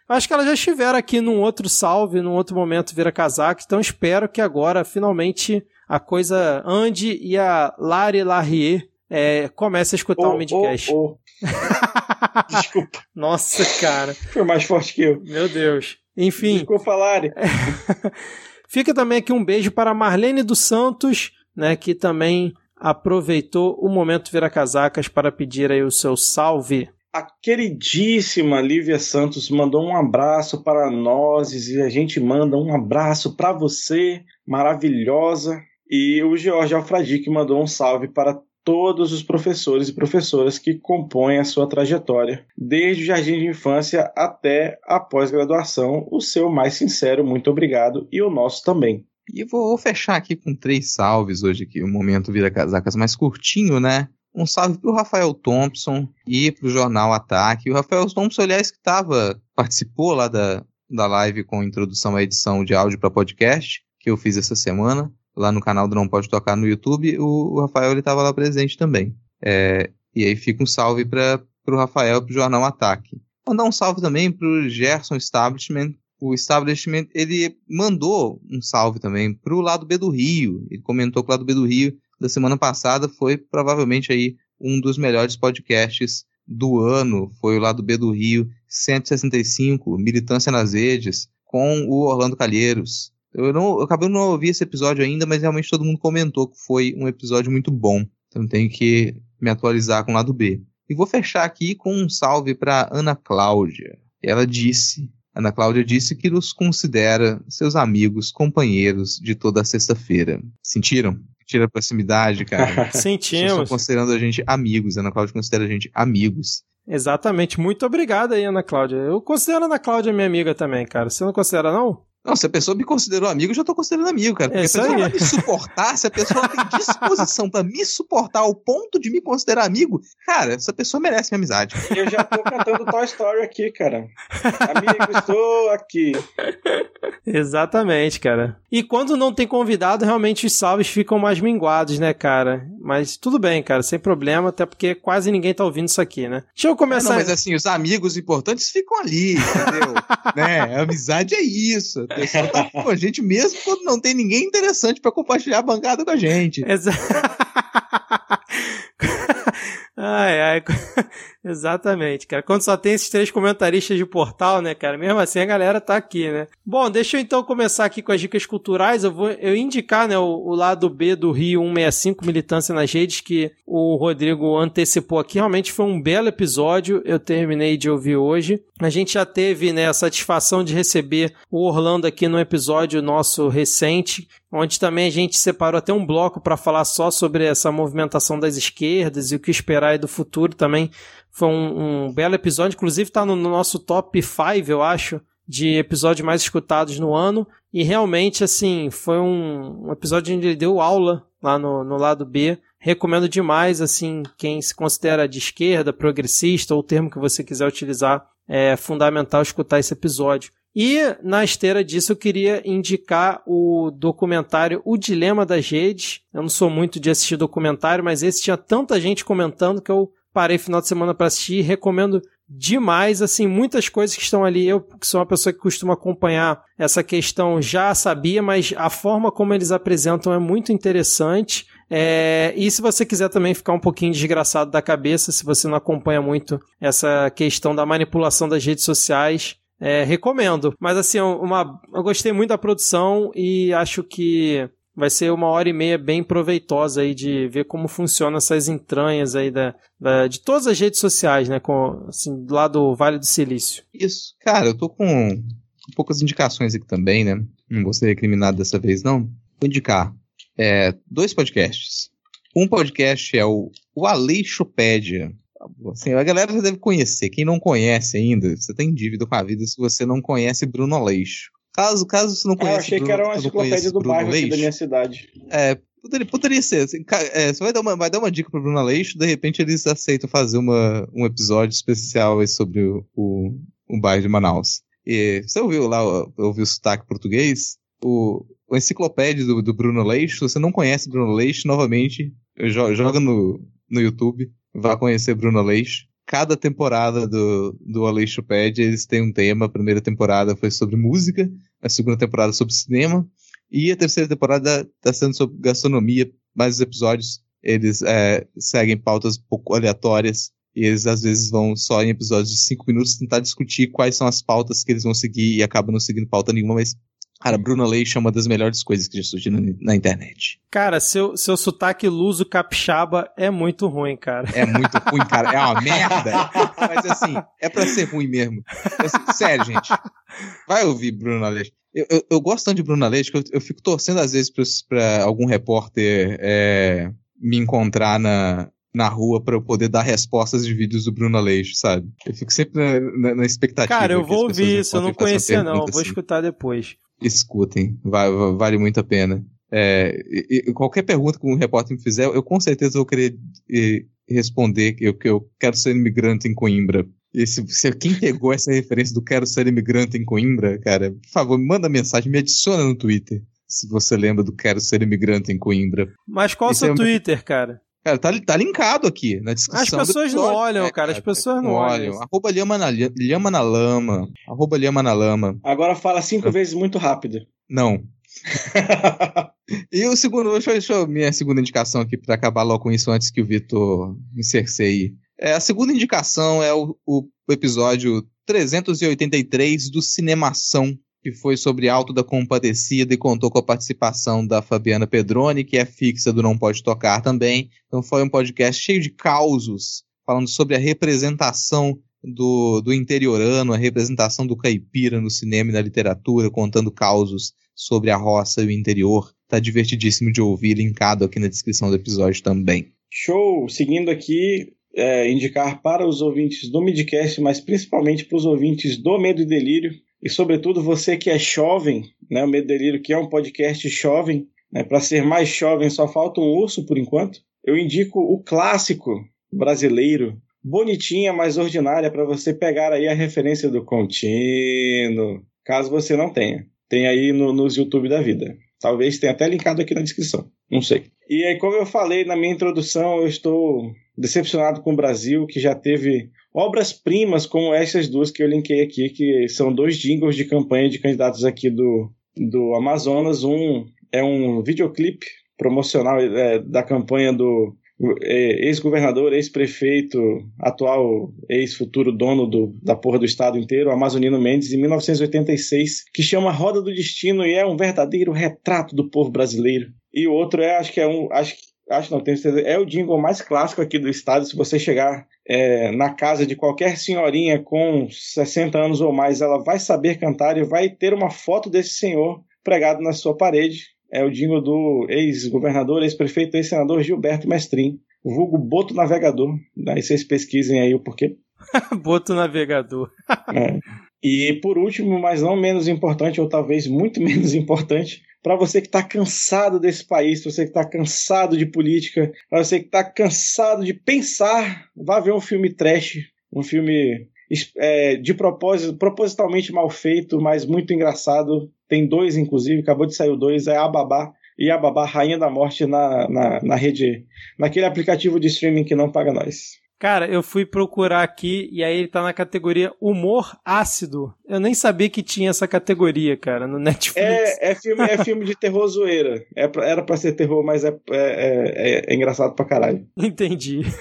Acho que elas já estiveram aqui num outro salve, num outro momento vira casaco, então espero que agora finalmente a coisa ande e a Lari Larrier é, comece a escutar o oh, Midcast. Oh, [laughs] oh. Desculpa. Nossa, cara. Foi mais forte que eu. Meu Deus. Enfim. Desculpa, Lari. [laughs] Fica também aqui um beijo para Marlene dos Santos, né, que também aproveitou o momento Vira Casacas para pedir aí o seu salve. A queridíssima Lívia Santos mandou um abraço para nós e a gente manda um abraço para você, maravilhosa. E o George Alfradique mandou um salve para todos os professores e professoras que compõem a sua trajetória, desde o jardim de infância até a pós-graduação. O seu mais sincero muito obrigado e o nosso também. E vou fechar aqui com três salves hoje, que o momento vira casacas mais curtinho, né? Um salve para o Rafael Thompson e para o Jornal Ataque. O Rafael Thompson, aliás, que tava, participou lá da, da live com introdução à edição de áudio para podcast, que eu fiz essa semana lá no canal do Não Pode Tocar no YouTube, o, o Rafael ele estava lá presente também. É, e aí fica um salve para o Rafael para o Jornal Ataque. Mandar um salve também para o Gerson Establishment. O Establishment ele mandou um salve também para o lado B do Rio. Ele comentou que o lado B do Rio da semana passada foi provavelmente aí um dos melhores podcasts do ano. Foi o lado B do Rio 165, Militância nas Redes, com o Orlando Calheiros. Eu, não, eu acabei não ouvir esse episódio ainda, mas realmente todo mundo comentou que foi um episódio muito bom. Então tenho que me atualizar com o lado B. E vou fechar aqui com um salve para Ana Cláudia. Ela disse, Ana Cláudia disse que nos considera seus amigos, companheiros de toda sexta-feira. Sentiram? Tira a proximidade, cara. [laughs] Sentimos. Estou considerando a gente amigos. Ana Cláudia considera a gente amigos. Exatamente. Muito obrigado aí, Ana Cláudia. Eu considero a Ana Cláudia minha amiga também, cara. Você não considera, não? Não, se a pessoa me considerou amigo, eu já tô considerando amigo, cara. Porque é se a pessoa vai me suportar, se a pessoa tem [laughs] disposição para me suportar ao ponto de me considerar amigo, cara, essa pessoa merece minha amizade. Eu já tô cantando Toy Story aqui, cara. Amigo, estou aqui. Exatamente, cara. E quando não tem convidado, realmente os salves ficam mais minguados, né, cara? Mas tudo bem, cara, sem problema, até porque quase ninguém tá ouvindo isso aqui, né? Deixa eu começar. Não, mas assim, os amigos importantes ficam ali, entendeu? [laughs] né? A amizade é isso pessoa tá com a gente mesmo quando não tem ninguém interessante para compartilhar a bancada com a gente. Exato. [laughs] ai, ai. [laughs] Exatamente, cara. Quando só tem esses três comentaristas de portal, né, cara? Mesmo assim a galera tá aqui, né? Bom, deixa eu então começar aqui com as dicas culturais. Eu vou eu indicar, né, o, o lado B do Rio 165 Militância nas Redes, que o Rodrigo antecipou aqui. Realmente foi um belo episódio. Eu terminei de ouvir hoje. A gente já teve, né, a satisfação de receber o Orlando aqui no episódio nosso recente, onde também a gente separou até um bloco para falar só sobre essa movimentação das esquerdas e o que esperar do futuro também foi um, um belo episódio, inclusive está no, no, nosso top 5, eu acho, de episódios mais escutados no ano. E realmente, assim, foi um, um episódio onde ele deu aula lá no, no lado B. Recomendo demais, assim, quem se considera de esquerda, progressista, ou o termo que você quiser utilizar, é fundamental escutar esse episódio. E na esteira disso eu queria indicar o documentário O Dilema das Redes. Eu não sou muito de assistir documentário, mas esse tinha tanta gente comentando que eu parei final de semana para assistir recomendo demais, assim, muitas coisas que estão ali. Eu, que sou uma pessoa que costuma acompanhar essa questão, já sabia, mas a forma como eles apresentam é muito interessante. É, e se você quiser também ficar um pouquinho desgraçado da cabeça, se você não acompanha muito essa questão da manipulação das redes sociais, é, recomendo. Mas assim, uma, eu gostei muito da produção e acho que vai ser uma hora e meia bem proveitosa aí de ver como funcionam essas entranhas aí da, da, de todas as redes sociais, né? Com, assim, lá do Vale do Silício. Isso. Cara, eu tô com poucas indicações aqui também, né? Não vou ser recriminado dessa vez, não. Vou indicar é, dois podcasts. Um podcast é o, o Aleixopédia. Assim, a galera já deve conhecer. Quem não conhece ainda, você tem dívida com a vida se você não conhece Bruno Aleixo. Caso, caso você não conheça. eu achei Bruno, que era uma enciclopédia do Bruno bairro aqui Aleixo, da minha cidade. É, poderia, poderia ser. Assim, é, você vai dar, uma, vai dar uma dica pro Bruno Aleixo, de repente eles aceitam fazer uma, um episódio especial sobre o, o, o bairro de Manaus. E você ouviu lá, ouviu o sotaque português? O, o enciclopédia do, do Bruno Leixo, se você não conhece Bruno Leixo, novamente, joga no, no YouTube, vá conhecer Bruno Leixo. Cada temporada do, do Aleixopédia, eles têm um tema. A primeira temporada foi sobre música, a segunda temporada sobre cinema, e a terceira temporada está sendo sobre gastronomia, mas os episódios, eles é, seguem pautas um pouco aleatórias, e eles às vezes vão só em episódios de cinco minutos tentar discutir quais são as pautas que eles vão seguir e acabam não seguindo pauta nenhuma, mas Cara, Bruno Leixo é uma das melhores coisas que já surgiram na internet. Cara, seu, seu sotaque luso capixaba é muito ruim, cara. É muito ruim, cara. É uma [laughs] merda. Mas assim, é pra ser ruim mesmo. Assim, sério, gente. Vai ouvir Bruno Aleixo. Eu, eu, eu, gosto tanto de Bruno Aleixo que eu, eu fico torcendo às vezes pra, pra algum repórter é, me encontrar na, na rua para eu poder dar respostas de vídeos do Bruno Aleixo, sabe? Eu fico sempre na, na, na expectativa. Cara, eu vou ouvir isso, eu não conhecia não, vou assim. escutar depois escutem, vale muito a pena. É, e, e qualquer pergunta que um repórter me fizer, eu com certeza vou querer e, responder que eu, que eu quero ser imigrante em Coimbra. E se, se, quem pegou essa referência do quero ser imigrante em Coimbra, cara, por favor, me manda mensagem, me adiciona no Twitter. Se você lembra do quero ser imigrante em Coimbra. Mas qual o seu é Twitter, cara? Cara, tá, tá linkado aqui na descrição. As pessoas não olham, né, cara. As pessoas não, olham. olham. Arroba lhama na, lhama na lama. Arroba lhama na lama. Agora fala cinco vezes muito rápido. Não. [laughs] e o segundo, deixa, deixa eu minha segunda indicação aqui para acabar logo com isso antes que o Vitor me cerceie. É, a segunda indicação é o, o episódio 383 do Cinemação, que foi sobre Alto da Compadecida e contou com a participação da Fabiana Pedroni, que é fixa do Não Pode Tocar também. Então foi um podcast cheio de causos, falando sobre a representação do, do interiorano, a representação do caipira no cinema e na literatura, contando causos sobre a roça e o interior. Tá divertidíssimo de ouvir, linkado aqui na descrição do episódio também. Show! Seguindo aqui, é, indicar para os ouvintes do Midcast, mas principalmente para os ouvintes do Medo e Delírio, e sobretudo você que é jovem, né, o Medo Delírio, que é um podcast jovem, né, para ser mais jovem só falta um urso por enquanto. Eu indico o clássico brasileiro, bonitinha, mas ordinária, para você pegar aí a referência do contínuo, caso você não tenha. Tem aí no, nos YouTube da vida. Talvez tenha até linkado aqui na descrição, não sei. E aí, como eu falei na minha introdução, eu estou decepcionado com o Brasil, que já teve obras-primas como essas duas que eu linkei aqui, que são dois jingles de campanha de candidatos aqui do, do Amazonas. Um é um videoclipe promocional é, da campanha do é, ex-governador, ex-prefeito, atual ex-futuro dono do, da porra do estado inteiro, Amazonino Mendes, em 1986, que chama Roda do Destino e é um verdadeiro retrato do povo brasileiro. E o outro é, acho que é um, acho, acho não tenho certeza, é o jingle mais clássico aqui do estado. Se você chegar é, na casa de qualquer senhorinha com 60 anos ou mais, ela vai saber cantar e vai ter uma foto desse senhor pregado na sua parede. É o jingle do ex-governador, ex-prefeito, ex-senador Gilberto Mestrin, vulgo Boto Navegador. Daí vocês pesquisem aí o porquê. [laughs] Boto Navegador. é. [laughs] E por último, mas não menos importante, ou talvez muito [laughs] menos importante, para você que está cansado desse país, para você que está cansado de política, para você que está cansado de pensar, vá ver um filme trash, um filme é, de propósito, propositalmente mal feito, mas muito engraçado. Tem dois, inclusive, acabou de sair o dois, é a Babá e a Babá Rainha da Morte na, na, na rede, naquele aplicativo de streaming que não paga nós. Cara, eu fui procurar aqui e aí ele tá na categoria humor ácido. Eu nem sabia que tinha essa categoria, cara, no [laughs] Netflix. É, é, filme, é filme de terror zoeira. É era pra ser terror, mas é, é, é- é engraçado pra caralho. Entendi. [laughs]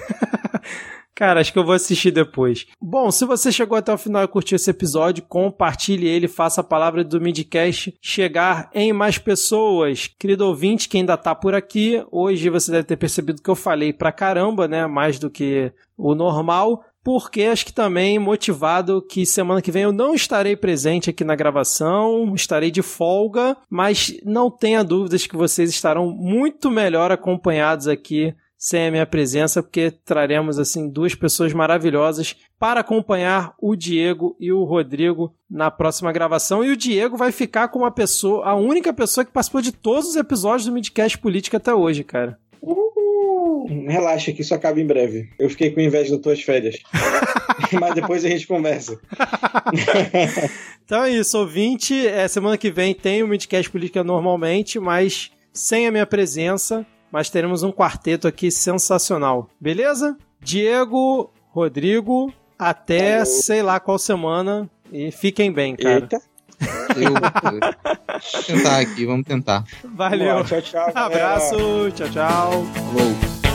Cara, acho que eu vou assistir depois. Bom, se você chegou até o final e curtiu esse episódio, compartilhe ele, faça a palavra do Midcast chegar em mais pessoas. Querido ouvinte, que ainda tá por aqui, hoje você deve ter percebido que eu falei pra caramba, né? Mais do que o normal. Porque acho que também motivado que semana que vem eu não estarei presente aqui na gravação, estarei de folga, mas não tenha dúvidas que vocês estarão muito melhor acompanhados aqui sem a minha presença, porque traremos assim duas pessoas maravilhosas para acompanhar o Diego e o Rodrigo na próxima gravação. E o Diego vai ficar com uma pessoa, a única pessoa que participou de todos os episódios do Midcast Política até hoje, cara. Relaxa que isso acaba em breve. Eu fiquei com inveja das tuas férias. [laughs] mas depois a gente conversa. [laughs] Então é isso, ouvinte. É, semana que vem tem o Midcast Política normalmente, mas sem a minha presença. Mas teremos um quarteto aqui sensacional. Beleza? Diego, Rodrigo, até Falou. sei lá qual semana. E fiquem bem, cara. Eita. Eu, vamos tentar aqui, vamos tentar. Valeu. Lá, tchau, tchau. [laughs] galera. Abraço, tchau, tchau. Falou.